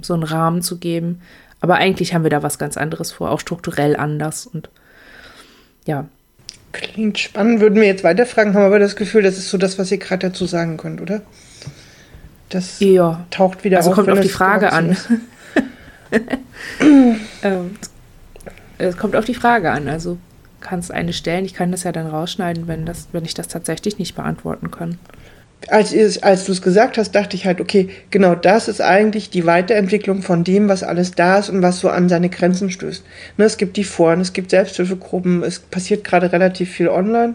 Speaker 1: so einen Rahmen zu geben. Aber eigentlich haben wir da was ganz anderes vor, auch strukturell anders und ja,
Speaker 2: Klingt spannend. Würden wir jetzt weiterfragen, haben aber das Gefühl, das ist so das, was ihr gerade dazu sagen könnt, oder? Das ja. taucht wieder
Speaker 1: also
Speaker 2: auf.
Speaker 1: kommt auf die Frage an. ähm, es kommt auf die Frage an. Also kannst eine stellen. Ich kann das ja dann rausschneiden, wenn, das, wenn ich das tatsächlich nicht beantworten kann
Speaker 2: als, als du es gesagt hast, dachte ich halt, okay, genau das ist eigentlich die Weiterentwicklung von dem, was alles da ist und was so an seine Grenzen stößt. Ne, es gibt die Foren, es gibt Selbsthilfegruppen, es passiert gerade relativ viel online.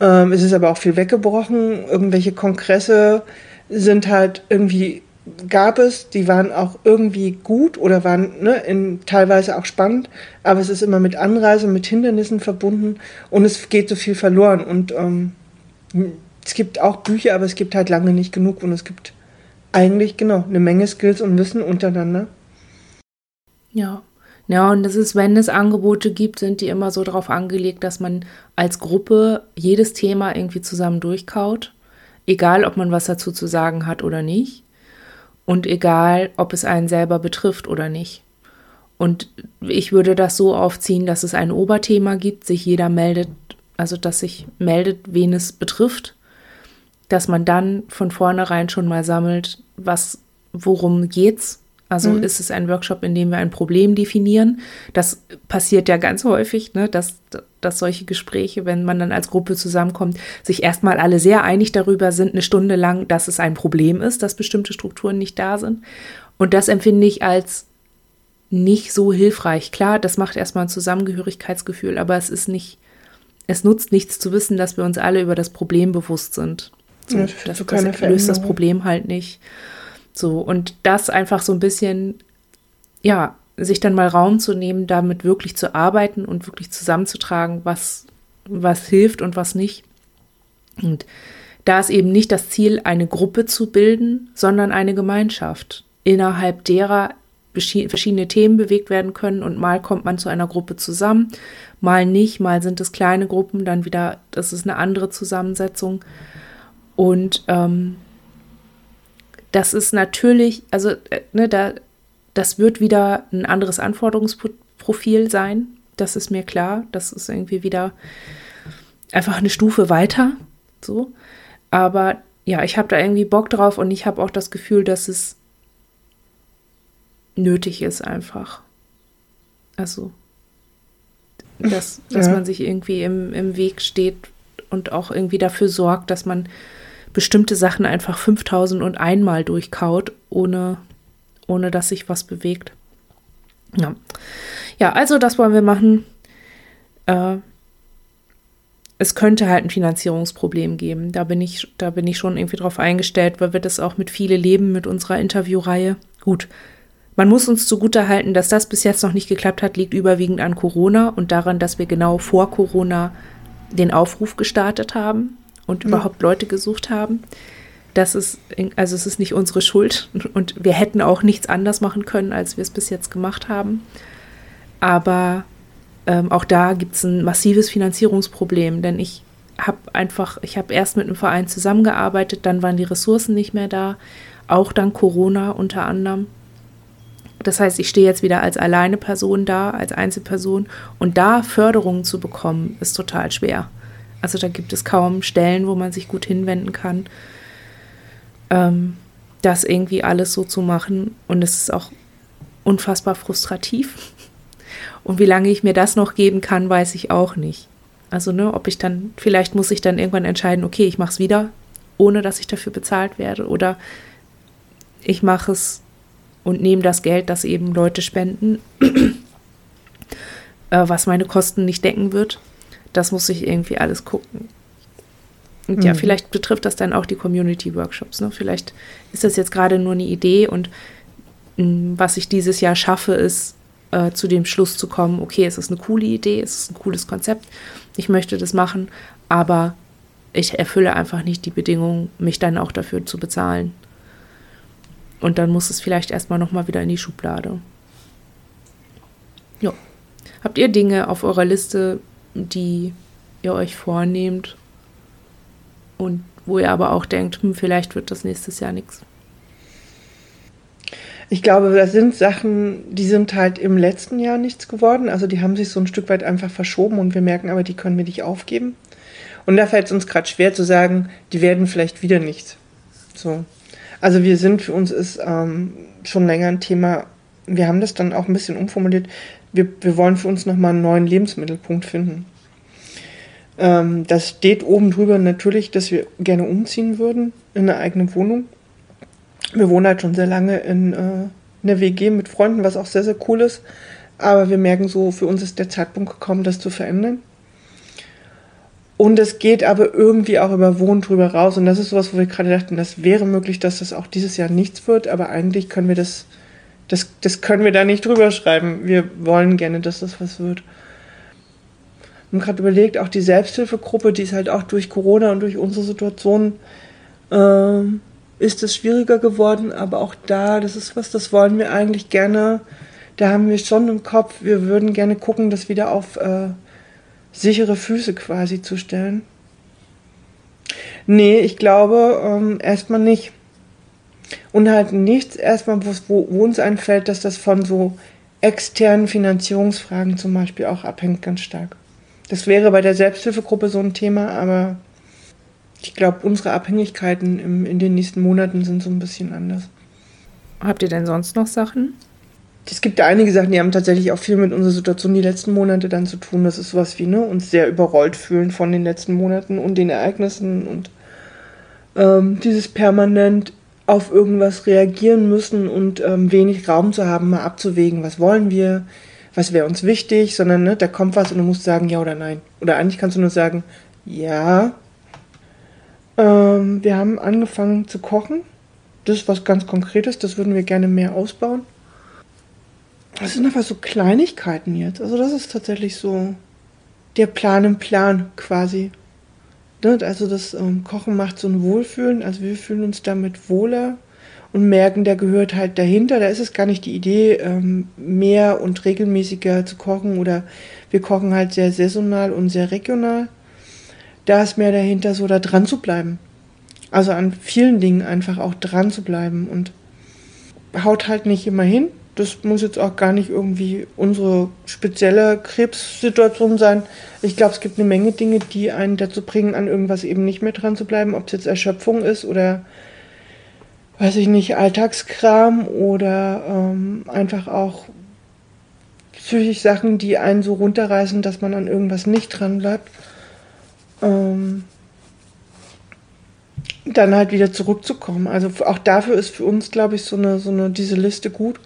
Speaker 2: Ähm, es ist aber auch viel weggebrochen. Irgendwelche Kongresse sind halt irgendwie, gab es, die waren auch irgendwie gut oder waren ne, in, teilweise auch spannend, aber es ist immer mit Anreise, mit Hindernissen verbunden und es geht so viel verloren und ähm, es gibt auch Bücher, aber es gibt halt lange nicht genug und es gibt eigentlich genau eine Menge Skills und Wissen untereinander.
Speaker 1: Ja. Ja, und das ist, wenn es Angebote gibt, sind die immer so darauf angelegt, dass man als Gruppe jedes Thema irgendwie zusammen durchkaut. Egal, ob man was dazu zu sagen hat oder nicht. Und egal, ob es einen selber betrifft oder nicht. Und ich würde das so aufziehen, dass es ein Oberthema gibt, sich jeder meldet, also dass sich meldet, wen es betrifft dass man dann von vornherein schon mal sammelt, was, worum geht's? Also mhm. ist es ein Workshop, in dem wir ein Problem definieren? Das passiert ja ganz häufig, ne, dass, dass solche Gespräche, wenn man dann als Gruppe zusammenkommt, sich erstmal alle sehr einig darüber sind, eine Stunde lang, dass es ein Problem ist, dass bestimmte Strukturen nicht da sind. Und das empfinde ich als nicht so hilfreich. Klar, das macht erstmal ein Zusammengehörigkeitsgefühl, aber es ist nicht, es nutzt nichts zu wissen, dass wir uns alle über das Problem bewusst sind. So, ja, das, so das löst das Problem halt nicht. So, und das einfach so ein bisschen, ja, sich dann mal Raum zu nehmen, damit wirklich zu arbeiten und wirklich zusammenzutragen, was, was hilft und was nicht. Und da ist eben nicht das Ziel, eine Gruppe zu bilden, sondern eine Gemeinschaft, innerhalb derer verschiedene Themen bewegt werden können und mal kommt man zu einer Gruppe zusammen, mal nicht, mal sind es kleine Gruppen, dann wieder, das ist eine andere Zusammensetzung. Und ähm, das ist natürlich, also äh, ne, da, das wird wieder ein anderes Anforderungsprofil sein. Das ist mir klar. Das ist irgendwie wieder einfach eine Stufe weiter. So. Aber ja, ich habe da irgendwie Bock drauf und ich habe auch das Gefühl, dass es nötig ist einfach. Also, dass, dass ja. man sich irgendwie im, im Weg steht und auch irgendwie dafür sorgt, dass man bestimmte Sachen einfach 5000 und einmal durchkaut, ohne, ohne dass sich was bewegt. Ja. ja, also das wollen wir machen. Äh, es könnte halt ein Finanzierungsproblem geben. Da bin ich, da bin ich schon irgendwie drauf eingestellt, weil wir das auch mit viele leben mit unserer Interviewreihe. Gut. Man muss uns zugutehalten, dass das bis jetzt noch nicht geklappt hat, liegt überwiegend an Corona und daran, dass wir genau vor Corona den Aufruf gestartet haben und mhm. überhaupt Leute gesucht haben. Das ist, also es ist nicht unsere Schuld und wir hätten auch nichts anders machen können, als wir es bis jetzt gemacht haben. Aber ähm, auch da gibt es ein massives Finanzierungsproblem, denn ich habe einfach, ich habe erst mit einem Verein zusammengearbeitet, dann waren die Ressourcen nicht mehr da, auch dank Corona unter anderem. Das heißt, ich stehe jetzt wieder als alleine Person da, als Einzelperson und da Förderungen zu bekommen, ist total schwer. Also da gibt es kaum Stellen, wo man sich gut hinwenden kann, ähm, das irgendwie alles so zu machen. Und es ist auch unfassbar frustrativ. Und wie lange ich mir das noch geben kann, weiß ich auch nicht. Also, ne, ob ich dann, vielleicht muss ich dann irgendwann entscheiden, okay, ich mache es wieder, ohne dass ich dafür bezahlt werde. Oder ich mache es und nehme das Geld, das eben Leute spenden, äh, was meine Kosten nicht decken wird. Das muss ich irgendwie alles gucken. Und mhm. ja, vielleicht betrifft das dann auch die Community-Workshops. Ne? Vielleicht ist das jetzt gerade nur eine Idee und mh, mm, was ich dieses Jahr schaffe, ist äh, zu dem Schluss zu kommen, okay, es ist eine coole Idee, es ist ein cooles Konzept, ich möchte das machen, aber ich erfülle einfach nicht die Bedingungen, mich dann auch dafür zu bezahlen. Und dann muss es vielleicht erstmal nochmal wieder in die Schublade. Ja. Habt ihr Dinge auf eurer Liste, die ihr euch vornehmt und wo ihr aber auch denkt, hm, vielleicht wird das nächstes Jahr nichts?
Speaker 2: Ich glaube, das sind Sachen, die sind halt im letzten Jahr nichts geworden. Also die haben sich so ein Stück weit einfach verschoben und wir merken aber, die können wir nicht aufgeben. Und da fällt es uns gerade schwer zu sagen, die werden vielleicht wieder nichts. So. Also wir sind, für uns ist ähm, schon länger ein Thema, wir haben das dann auch ein bisschen umformuliert, wir, wir wollen für uns nochmal einen neuen Lebensmittelpunkt finden. Ähm, das steht oben drüber natürlich, dass wir gerne umziehen würden in eine eigene Wohnung. Wir wohnen halt schon sehr lange in äh, einer WG mit Freunden, was auch sehr, sehr cool ist. Aber wir merken so, für uns ist der Zeitpunkt gekommen, das zu verändern. Und es geht aber irgendwie auch über Wohnen drüber raus. Und das ist sowas, wo wir gerade dachten, das wäre möglich, dass das auch dieses Jahr nichts wird. Aber eigentlich können wir das, das, das können wir da nicht drüber schreiben. Wir wollen gerne, dass das was wird. Wir haben gerade überlegt, auch die Selbsthilfegruppe, die ist halt auch durch Corona und durch unsere Situation, äh, ist es schwieriger geworden. Aber auch da, das ist was, das wollen wir eigentlich gerne. Da haben wir schon im Kopf, wir würden gerne gucken, dass wieder auf äh, sichere Füße quasi zu stellen? Nee, ich glaube ähm, erstmal nicht. Und halt nichts erstmal, wo, wo uns einfällt, dass das von so externen Finanzierungsfragen zum Beispiel auch abhängt, ganz stark. Das wäre bei der Selbsthilfegruppe so ein Thema, aber ich glaube, unsere Abhängigkeiten im, in den nächsten Monaten sind so ein bisschen anders.
Speaker 1: Habt ihr denn sonst noch Sachen?
Speaker 2: es gibt einige Sachen, die haben tatsächlich auch viel mit unserer Situation die letzten Monate dann zu tun. Das ist sowas wie, ne, uns sehr überrollt fühlen von den letzten Monaten und den Ereignissen und ähm, dieses permanent auf irgendwas reagieren müssen und ähm, wenig Raum zu haben, mal abzuwägen, was wollen wir, was wäre uns wichtig, sondern ne, da kommt was und du musst sagen ja oder nein. Oder eigentlich kannst du nur sagen, ja. Ähm, wir haben angefangen zu kochen. Das ist was ganz Konkretes, das würden wir gerne mehr ausbauen. Das sind einfach so Kleinigkeiten jetzt. Also das ist tatsächlich so der Plan im Plan quasi. Ne? Also das ähm, Kochen macht so ein Wohlfühlen. Also wir fühlen uns damit wohler und merken, der gehört halt dahinter. Da ist es gar nicht die Idee, ähm, mehr und regelmäßiger zu kochen oder wir kochen halt sehr saisonal und sehr regional. Da ist mehr dahinter, so da dran zu bleiben. Also an vielen Dingen einfach auch dran zu bleiben und haut halt nicht immer hin das muss jetzt auch gar nicht irgendwie unsere spezielle Krebssituation sein. Ich glaube, es gibt eine Menge Dinge, die einen dazu bringen, an irgendwas eben nicht mehr dran zu bleiben, ob es jetzt Erschöpfung ist oder, weiß ich nicht, Alltagskram oder ähm, einfach auch psychisch Sachen, die einen so runterreißen, dass man an irgendwas nicht dran bleibt. Ähm, dann halt wieder zurückzukommen. Also auch dafür ist für uns, glaube ich, so eine, so eine, diese Liste gut.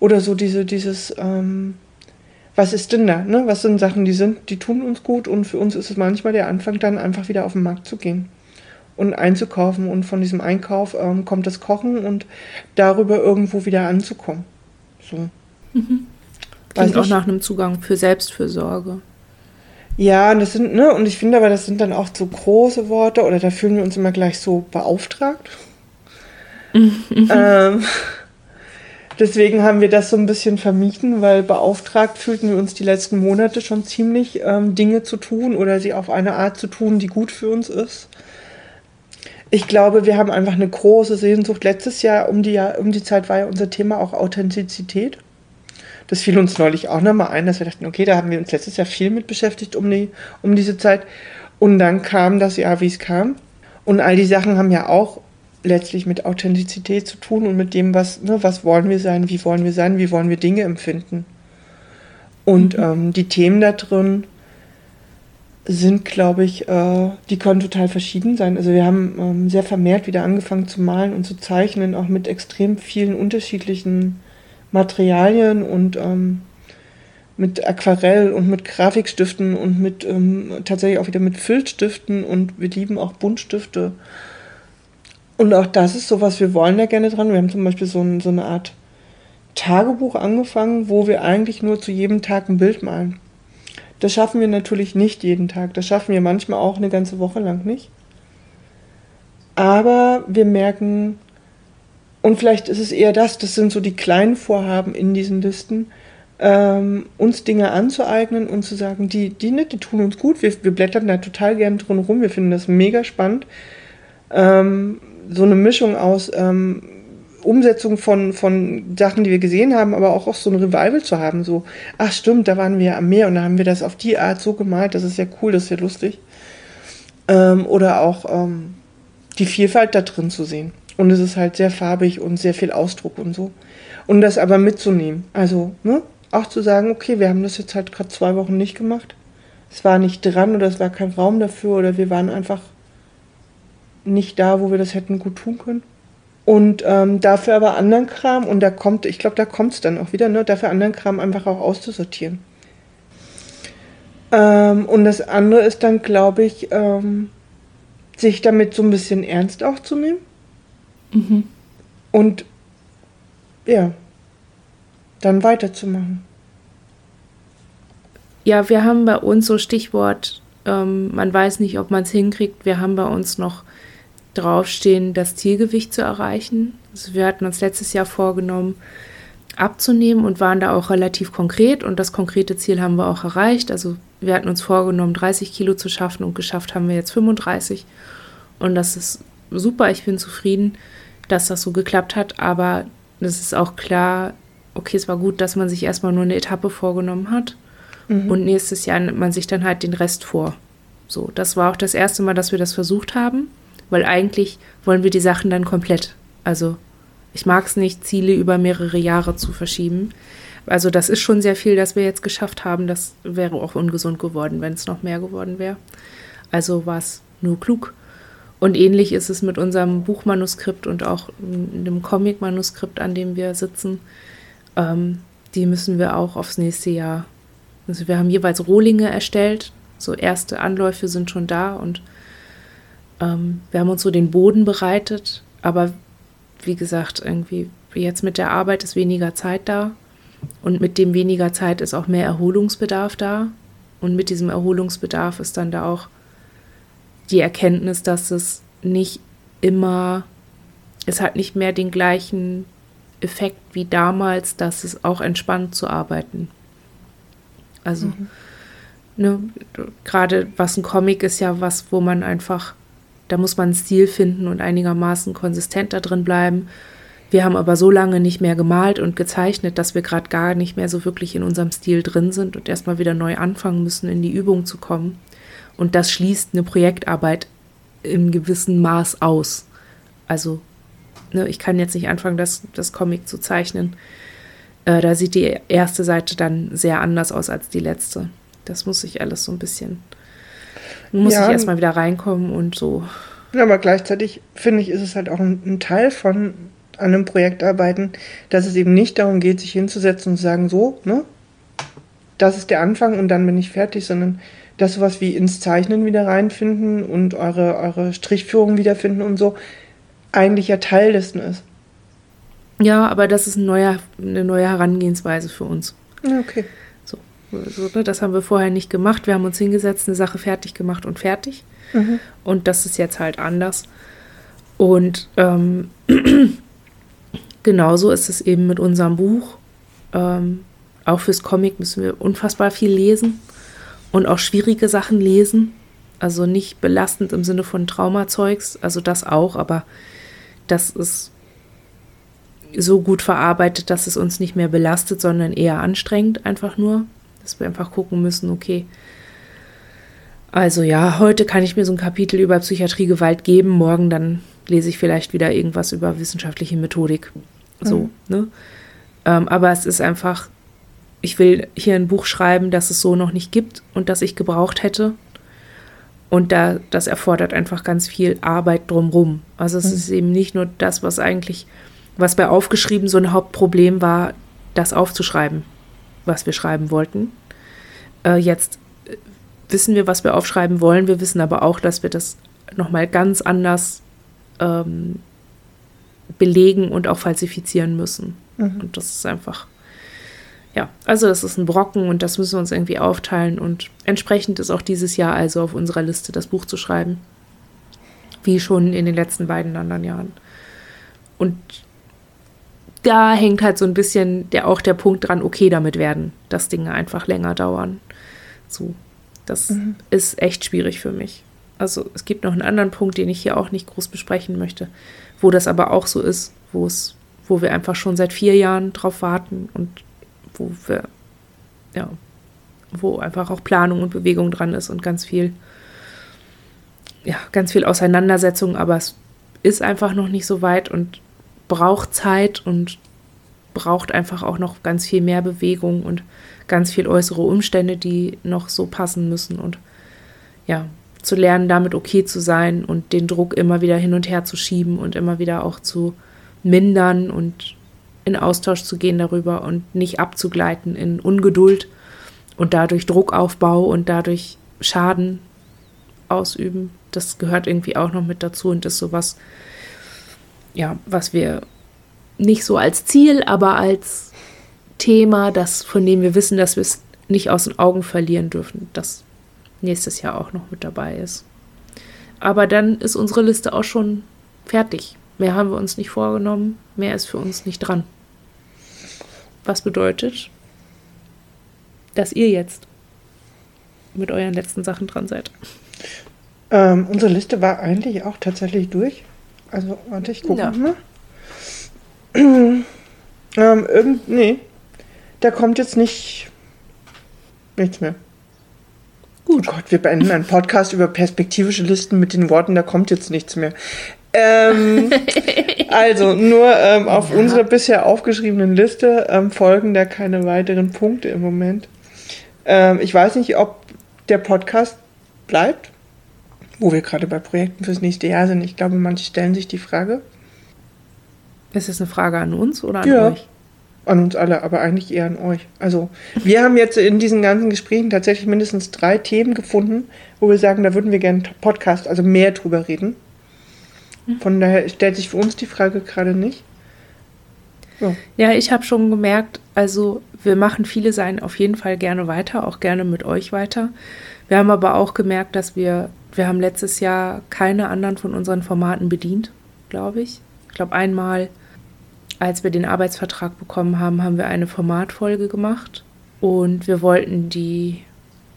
Speaker 2: Oder so diese, dieses, ähm, was ist denn da? Ne? Was sind Sachen, die sind, die tun uns gut und für uns ist es manchmal der Anfang, dann einfach wieder auf den Markt zu gehen und einzukaufen und von diesem Einkauf ähm, kommt das Kochen und darüber irgendwo wieder anzukommen. So.
Speaker 1: Mhm. Klingt auch nach einem Zugang für Selbstfürsorge.
Speaker 2: Ja, das sind, ne, und ich finde aber, das sind dann auch so große Worte oder da fühlen wir uns immer gleich so beauftragt. Mhm. Ähm, Deswegen haben wir das so ein bisschen vermieden, weil beauftragt fühlten wir uns die letzten Monate schon ziemlich, ähm, Dinge zu tun oder sie auf eine Art zu tun, die gut für uns ist. Ich glaube, wir haben einfach eine große Sehnsucht. Letztes Jahr um die, um die Zeit war ja unser Thema auch Authentizität. Das fiel uns neulich auch nochmal ein, dass wir dachten, okay, da haben wir uns letztes Jahr viel mit beschäftigt um, die, um diese Zeit. Und dann kam das Jahr, wie es kam. Und all die Sachen haben ja auch letztlich mit Authentizität zu tun und mit dem, was, ne, was wollen wir sein, wie wollen wir sein, wie wollen wir Dinge empfinden. Und mhm. ähm, die Themen da drin sind, glaube ich, äh, die können total verschieden sein. Also wir haben ähm, sehr vermehrt wieder angefangen zu malen und zu zeichnen, auch mit extrem vielen unterschiedlichen Materialien und ähm, mit Aquarell und mit Grafikstiften und mit ähm, tatsächlich auch wieder mit Filzstiften und wir lieben auch Buntstifte. Und auch das ist so was, wir wollen da gerne dran. Wir haben zum Beispiel so, ein, so eine Art Tagebuch angefangen, wo wir eigentlich nur zu jedem Tag ein Bild malen. Das schaffen wir natürlich nicht jeden Tag. Das schaffen wir manchmal auch eine ganze Woche lang nicht. Aber wir merken, und vielleicht ist es eher das, das sind so die kleinen Vorhaben in diesen Listen, ähm, uns Dinge anzueignen und zu sagen, die, die, ne, die tun uns gut, wir, wir blättern da total gern drin rum, wir finden das mega spannend. Ähm, so eine Mischung aus ähm, Umsetzung von, von Sachen, die wir gesehen haben, aber auch, auch so ein Revival zu haben. So, ach stimmt, da waren wir am Meer und da haben wir das auf die Art so gemalt, das ist ja cool, das ist ja lustig. Ähm, oder auch ähm, die Vielfalt da drin zu sehen. Und es ist halt sehr farbig und sehr viel Ausdruck und so. Und das aber mitzunehmen. Also, ne? Auch zu sagen, okay, wir haben das jetzt halt gerade zwei Wochen nicht gemacht. Es war nicht dran oder es war kein Raum dafür oder wir waren einfach nicht da, wo wir das hätten gut tun können. Und ähm, dafür aber anderen Kram, und da kommt, ich glaube, da kommt es dann auch wieder, ne, dafür anderen Kram einfach auch auszusortieren. Ähm, und das andere ist dann, glaube ich, ähm, sich damit so ein bisschen ernst auch zu nehmen. Mhm. Und ja, dann weiterzumachen.
Speaker 1: Ja, wir haben bei uns so Stichwort, ähm, man weiß nicht, ob man es hinkriegt, wir haben bei uns noch draufstehen, das Zielgewicht zu erreichen. Also wir hatten uns letztes Jahr vorgenommen, abzunehmen und waren da auch relativ konkret und das konkrete Ziel haben wir auch erreicht. Also wir hatten uns vorgenommen, 30 Kilo zu schaffen und geschafft haben wir jetzt 35 und das ist super. Ich bin zufrieden, dass das so geklappt hat, aber es ist auch klar, okay, es war gut, dass man sich erstmal nur eine Etappe vorgenommen hat mhm. und nächstes Jahr nimmt man sich dann halt den Rest vor. So, das war auch das erste Mal, dass wir das versucht haben weil eigentlich wollen wir die Sachen dann komplett. Also ich mag es nicht, Ziele über mehrere Jahre zu verschieben. Also das ist schon sehr viel, das wir jetzt geschafft haben. Das wäre auch ungesund geworden, wenn es noch mehr geworden wäre. Also war es nur klug. Und ähnlich ist es mit unserem Buchmanuskript und auch dem Comic-Manuskript, an dem wir sitzen. Ähm, die müssen wir auch aufs nächste Jahr. Also wir haben jeweils Rohlinge erstellt. So erste Anläufe sind schon da und ähm, wir haben uns so den Boden bereitet, aber wie gesagt, irgendwie jetzt mit der Arbeit ist weniger Zeit da und mit dem weniger Zeit ist auch mehr Erholungsbedarf da und mit diesem Erholungsbedarf ist dann da auch die Erkenntnis, dass es nicht immer, es hat nicht mehr den gleichen Effekt wie damals, dass es auch entspannt zu arbeiten. Also, mhm. ne, gerade was ein Comic ist ja was, wo man einfach da muss man einen Stil finden und einigermaßen konsistent da drin bleiben. Wir haben aber so lange nicht mehr gemalt und gezeichnet, dass wir gerade gar nicht mehr so wirklich in unserem Stil drin sind und erstmal wieder neu anfangen müssen, in die Übung zu kommen. Und das schließt eine Projektarbeit im gewissen Maß aus. Also, ne, ich kann jetzt nicht anfangen, das, das Comic zu zeichnen. Äh, da sieht die erste Seite dann sehr anders aus als die letzte. Das muss ich alles so ein bisschen muss ja, ich erstmal wieder reinkommen und so.
Speaker 2: Ja, aber gleichzeitig finde ich, ist es halt auch ein, ein Teil von einem Projekt arbeiten, dass es eben nicht darum geht, sich hinzusetzen und zu sagen, so, ne, das ist der Anfang und dann bin ich fertig, sondern dass sowas wie ins Zeichnen wieder reinfinden und eure, eure Strichführung wiederfinden und so eigentlich ja Teil dessen ist.
Speaker 1: Ja, aber das ist ein neuer, eine neue Herangehensweise für uns.
Speaker 2: Okay.
Speaker 1: So, ne, das haben wir vorher nicht gemacht. Wir haben uns hingesetzt, eine Sache fertig gemacht und fertig. Mhm. Und das ist jetzt halt anders. Und ähm, genauso ist es eben mit unserem Buch. Ähm, auch fürs Comic müssen wir unfassbar viel lesen und auch schwierige Sachen lesen. Also nicht belastend im Sinne von Traumazeugs, also das auch, aber das ist so gut verarbeitet, dass es uns nicht mehr belastet, sondern eher anstrengend einfach nur dass wir einfach gucken müssen, okay. Also ja, heute kann ich mir so ein Kapitel über Psychiatrie Gewalt geben, morgen dann lese ich vielleicht wieder irgendwas über wissenschaftliche Methodik. So, mhm. ne? Ähm, aber es ist einfach, ich will hier ein Buch schreiben, das es so noch nicht gibt und das ich gebraucht hätte. Und da, das erfordert einfach ganz viel Arbeit drumrum. Also es mhm. ist eben nicht nur das, was eigentlich, was bei aufgeschrieben so ein Hauptproblem war, das aufzuschreiben, was wir schreiben wollten. Äh, jetzt wissen wir, was wir aufschreiben wollen. Wir wissen aber auch, dass wir das nochmal ganz anders ähm, belegen und auch falsifizieren müssen. Mhm. Und das ist einfach, ja, also das ist ein Brocken und das müssen wir uns irgendwie aufteilen. Und entsprechend ist auch dieses Jahr also auf unserer Liste, das Buch zu schreiben. Wie schon in den letzten beiden anderen Jahren. Und da hängt halt so ein bisschen der, auch der Punkt dran, okay damit werden, dass Dinge einfach länger dauern. So, das mhm. ist echt schwierig für mich. Also es gibt noch einen anderen Punkt, den ich hier auch nicht groß besprechen möchte, wo das aber auch so ist, wo es, wo wir einfach schon seit vier Jahren drauf warten und wo wir, ja, wo einfach auch Planung und Bewegung dran ist und ganz viel, ja, ganz viel Auseinandersetzung, aber es ist einfach noch nicht so weit und braucht Zeit und braucht einfach auch noch ganz viel mehr Bewegung und ganz viel äußere Umstände, die noch so passen müssen und ja, zu lernen, damit okay zu sein und den Druck immer wieder hin und her zu schieben und immer wieder auch zu mindern und in Austausch zu gehen darüber und nicht abzugleiten in Ungeduld und dadurch Druckaufbau und dadurch Schaden ausüben. Das gehört irgendwie auch noch mit dazu und ist sowas, ja, was wir nicht so als Ziel, aber als Thema, das, von dem wir wissen, dass wir es nicht aus den Augen verlieren dürfen, das nächstes Jahr auch noch mit dabei ist. Aber dann ist unsere Liste auch schon fertig. Mehr haben wir uns nicht vorgenommen, mehr ist für uns nicht dran. Was bedeutet, dass ihr jetzt mit euren letzten Sachen dran seid.
Speaker 2: Ähm, unsere Liste war eigentlich auch tatsächlich durch. Also, warte, ich gucke ja. mal. ähm, irgend, nee, da kommt jetzt nicht nichts mehr. Gut. Oh Gott, wir beenden einen Podcast über perspektivische Listen mit den Worten, da kommt jetzt nichts mehr. Ähm, also, nur ähm, auf ja. unserer bisher aufgeschriebenen Liste ähm, folgen da keine weiteren Punkte im Moment. Ähm, ich weiß nicht, ob der Podcast bleibt, wo wir gerade bei Projekten fürs nächste Jahr sind. Ich glaube, manche stellen sich die Frage.
Speaker 1: Ist das eine Frage an uns oder an
Speaker 2: ja.
Speaker 1: euch?
Speaker 2: An uns alle, aber eigentlich eher an euch. Also, wir haben jetzt in diesen ganzen Gesprächen tatsächlich mindestens drei Themen gefunden, wo wir sagen, da würden wir gerne Podcast, also mehr drüber reden. Mhm. Von daher stellt sich für uns die Frage gerade nicht.
Speaker 1: Ja, ja ich habe schon gemerkt, also wir machen viele Seiten auf jeden Fall gerne weiter, auch gerne mit euch weiter. Wir haben aber auch gemerkt, dass wir, wir haben letztes Jahr keine anderen von unseren Formaten bedient, glaube ich. Ich glaube einmal als wir den Arbeitsvertrag bekommen haben, haben wir eine Formatfolge gemacht und wir wollten die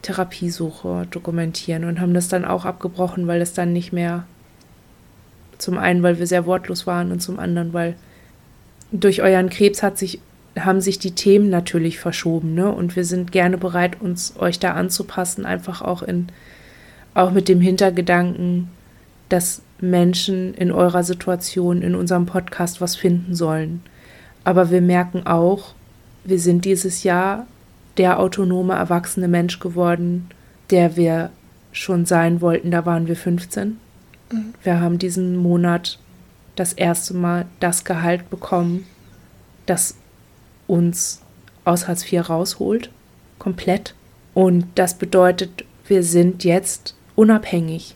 Speaker 1: Therapiesuche dokumentieren und haben das dann auch abgebrochen, weil es dann nicht mehr zum einen, weil wir sehr wortlos waren und zum anderen, weil durch euren Krebs hat sich, haben sich die Themen natürlich verschoben, ne? Und wir sind gerne bereit, uns euch da anzupassen, einfach auch in, auch mit dem Hintergedanken, dass Menschen in eurer Situation in unserem Podcast was finden sollen. Aber wir merken auch, wir sind dieses Jahr der autonome, erwachsene Mensch geworden, der wir schon sein wollten. Da waren wir 15. Mhm. Wir haben diesen Monat das erste Mal das Gehalt bekommen, das uns aus Hartz IV rausholt. Komplett. Und das bedeutet, wir sind jetzt unabhängig.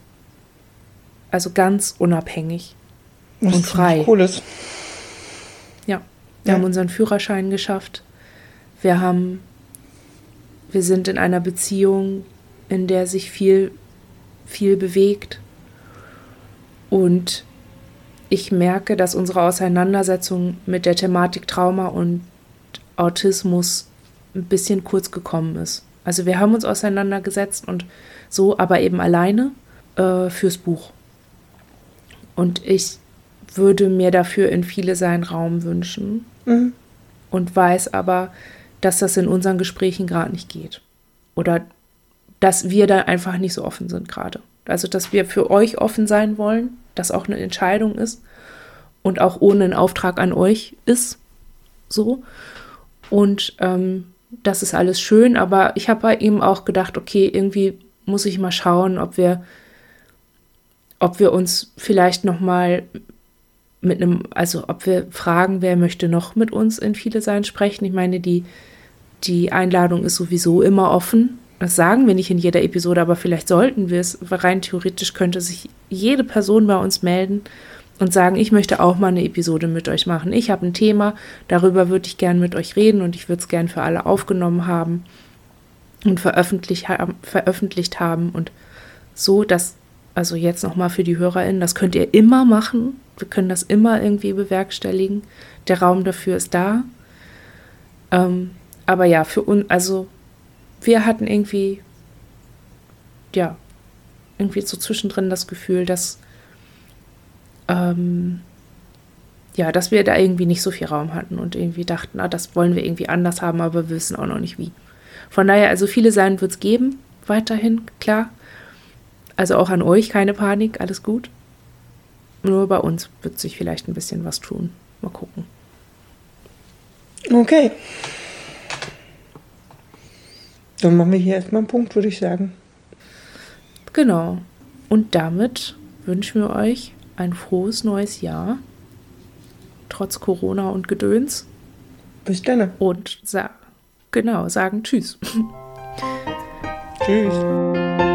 Speaker 1: Also ganz unabhängig
Speaker 2: Was und frei. Cooles.
Speaker 1: Ja, wir ja. haben unseren Führerschein geschafft. Wir haben, wir sind in einer Beziehung, in der sich viel, viel bewegt. Und ich merke, dass unsere Auseinandersetzung mit der Thematik Trauma und Autismus ein bisschen kurz gekommen ist. Also wir haben uns auseinandergesetzt und so, aber eben alleine äh, fürs Buch. Und ich würde mir dafür in viele seinen Raum wünschen mhm. und weiß aber, dass das in unseren Gesprächen gerade nicht geht. Oder dass wir da einfach nicht so offen sind gerade. Also, dass wir für euch offen sein wollen, dass auch eine Entscheidung ist und auch ohne einen Auftrag an euch ist. So. Und ähm, das ist alles schön, aber ich habe bei ihm auch gedacht, okay, irgendwie muss ich mal schauen, ob wir, ob wir uns vielleicht noch mal mit einem, also ob wir fragen, wer möchte noch mit uns in Viele Sein sprechen. Ich meine, die, die Einladung ist sowieso immer offen. Das sagen wir nicht in jeder Episode, aber vielleicht sollten wir es. Rein theoretisch könnte sich jede Person bei uns melden und sagen, ich möchte auch mal eine Episode mit euch machen. Ich habe ein Thema, darüber würde ich gern mit euch reden und ich würde es gern für alle aufgenommen haben und veröffentlicht, veröffentlicht haben und so, dass, also jetzt nochmal für die HörerInnen, das könnt ihr immer machen. Wir können das immer irgendwie bewerkstelligen. Der Raum dafür ist da. Ähm, aber ja, für uns, also wir hatten irgendwie, ja, irgendwie so zwischendrin das Gefühl, dass, ähm, ja, dass wir da irgendwie nicht so viel Raum hatten und irgendwie dachten, ah, das wollen wir irgendwie anders haben, aber wir wissen auch noch nicht wie. Von daher, also viele Seiten wird es geben, weiterhin, klar. Also auch an euch, keine Panik, alles gut. Nur bei uns wird sich vielleicht ein bisschen was tun. Mal gucken.
Speaker 2: Okay. Dann machen wir hier erstmal einen Punkt, würde ich sagen.
Speaker 1: Genau. Und damit wünschen wir euch ein frohes neues Jahr. Trotz Corona und Gedöns.
Speaker 2: Bis dann.
Speaker 1: Und sa genau, sagen Tschüss.
Speaker 2: Tschüss.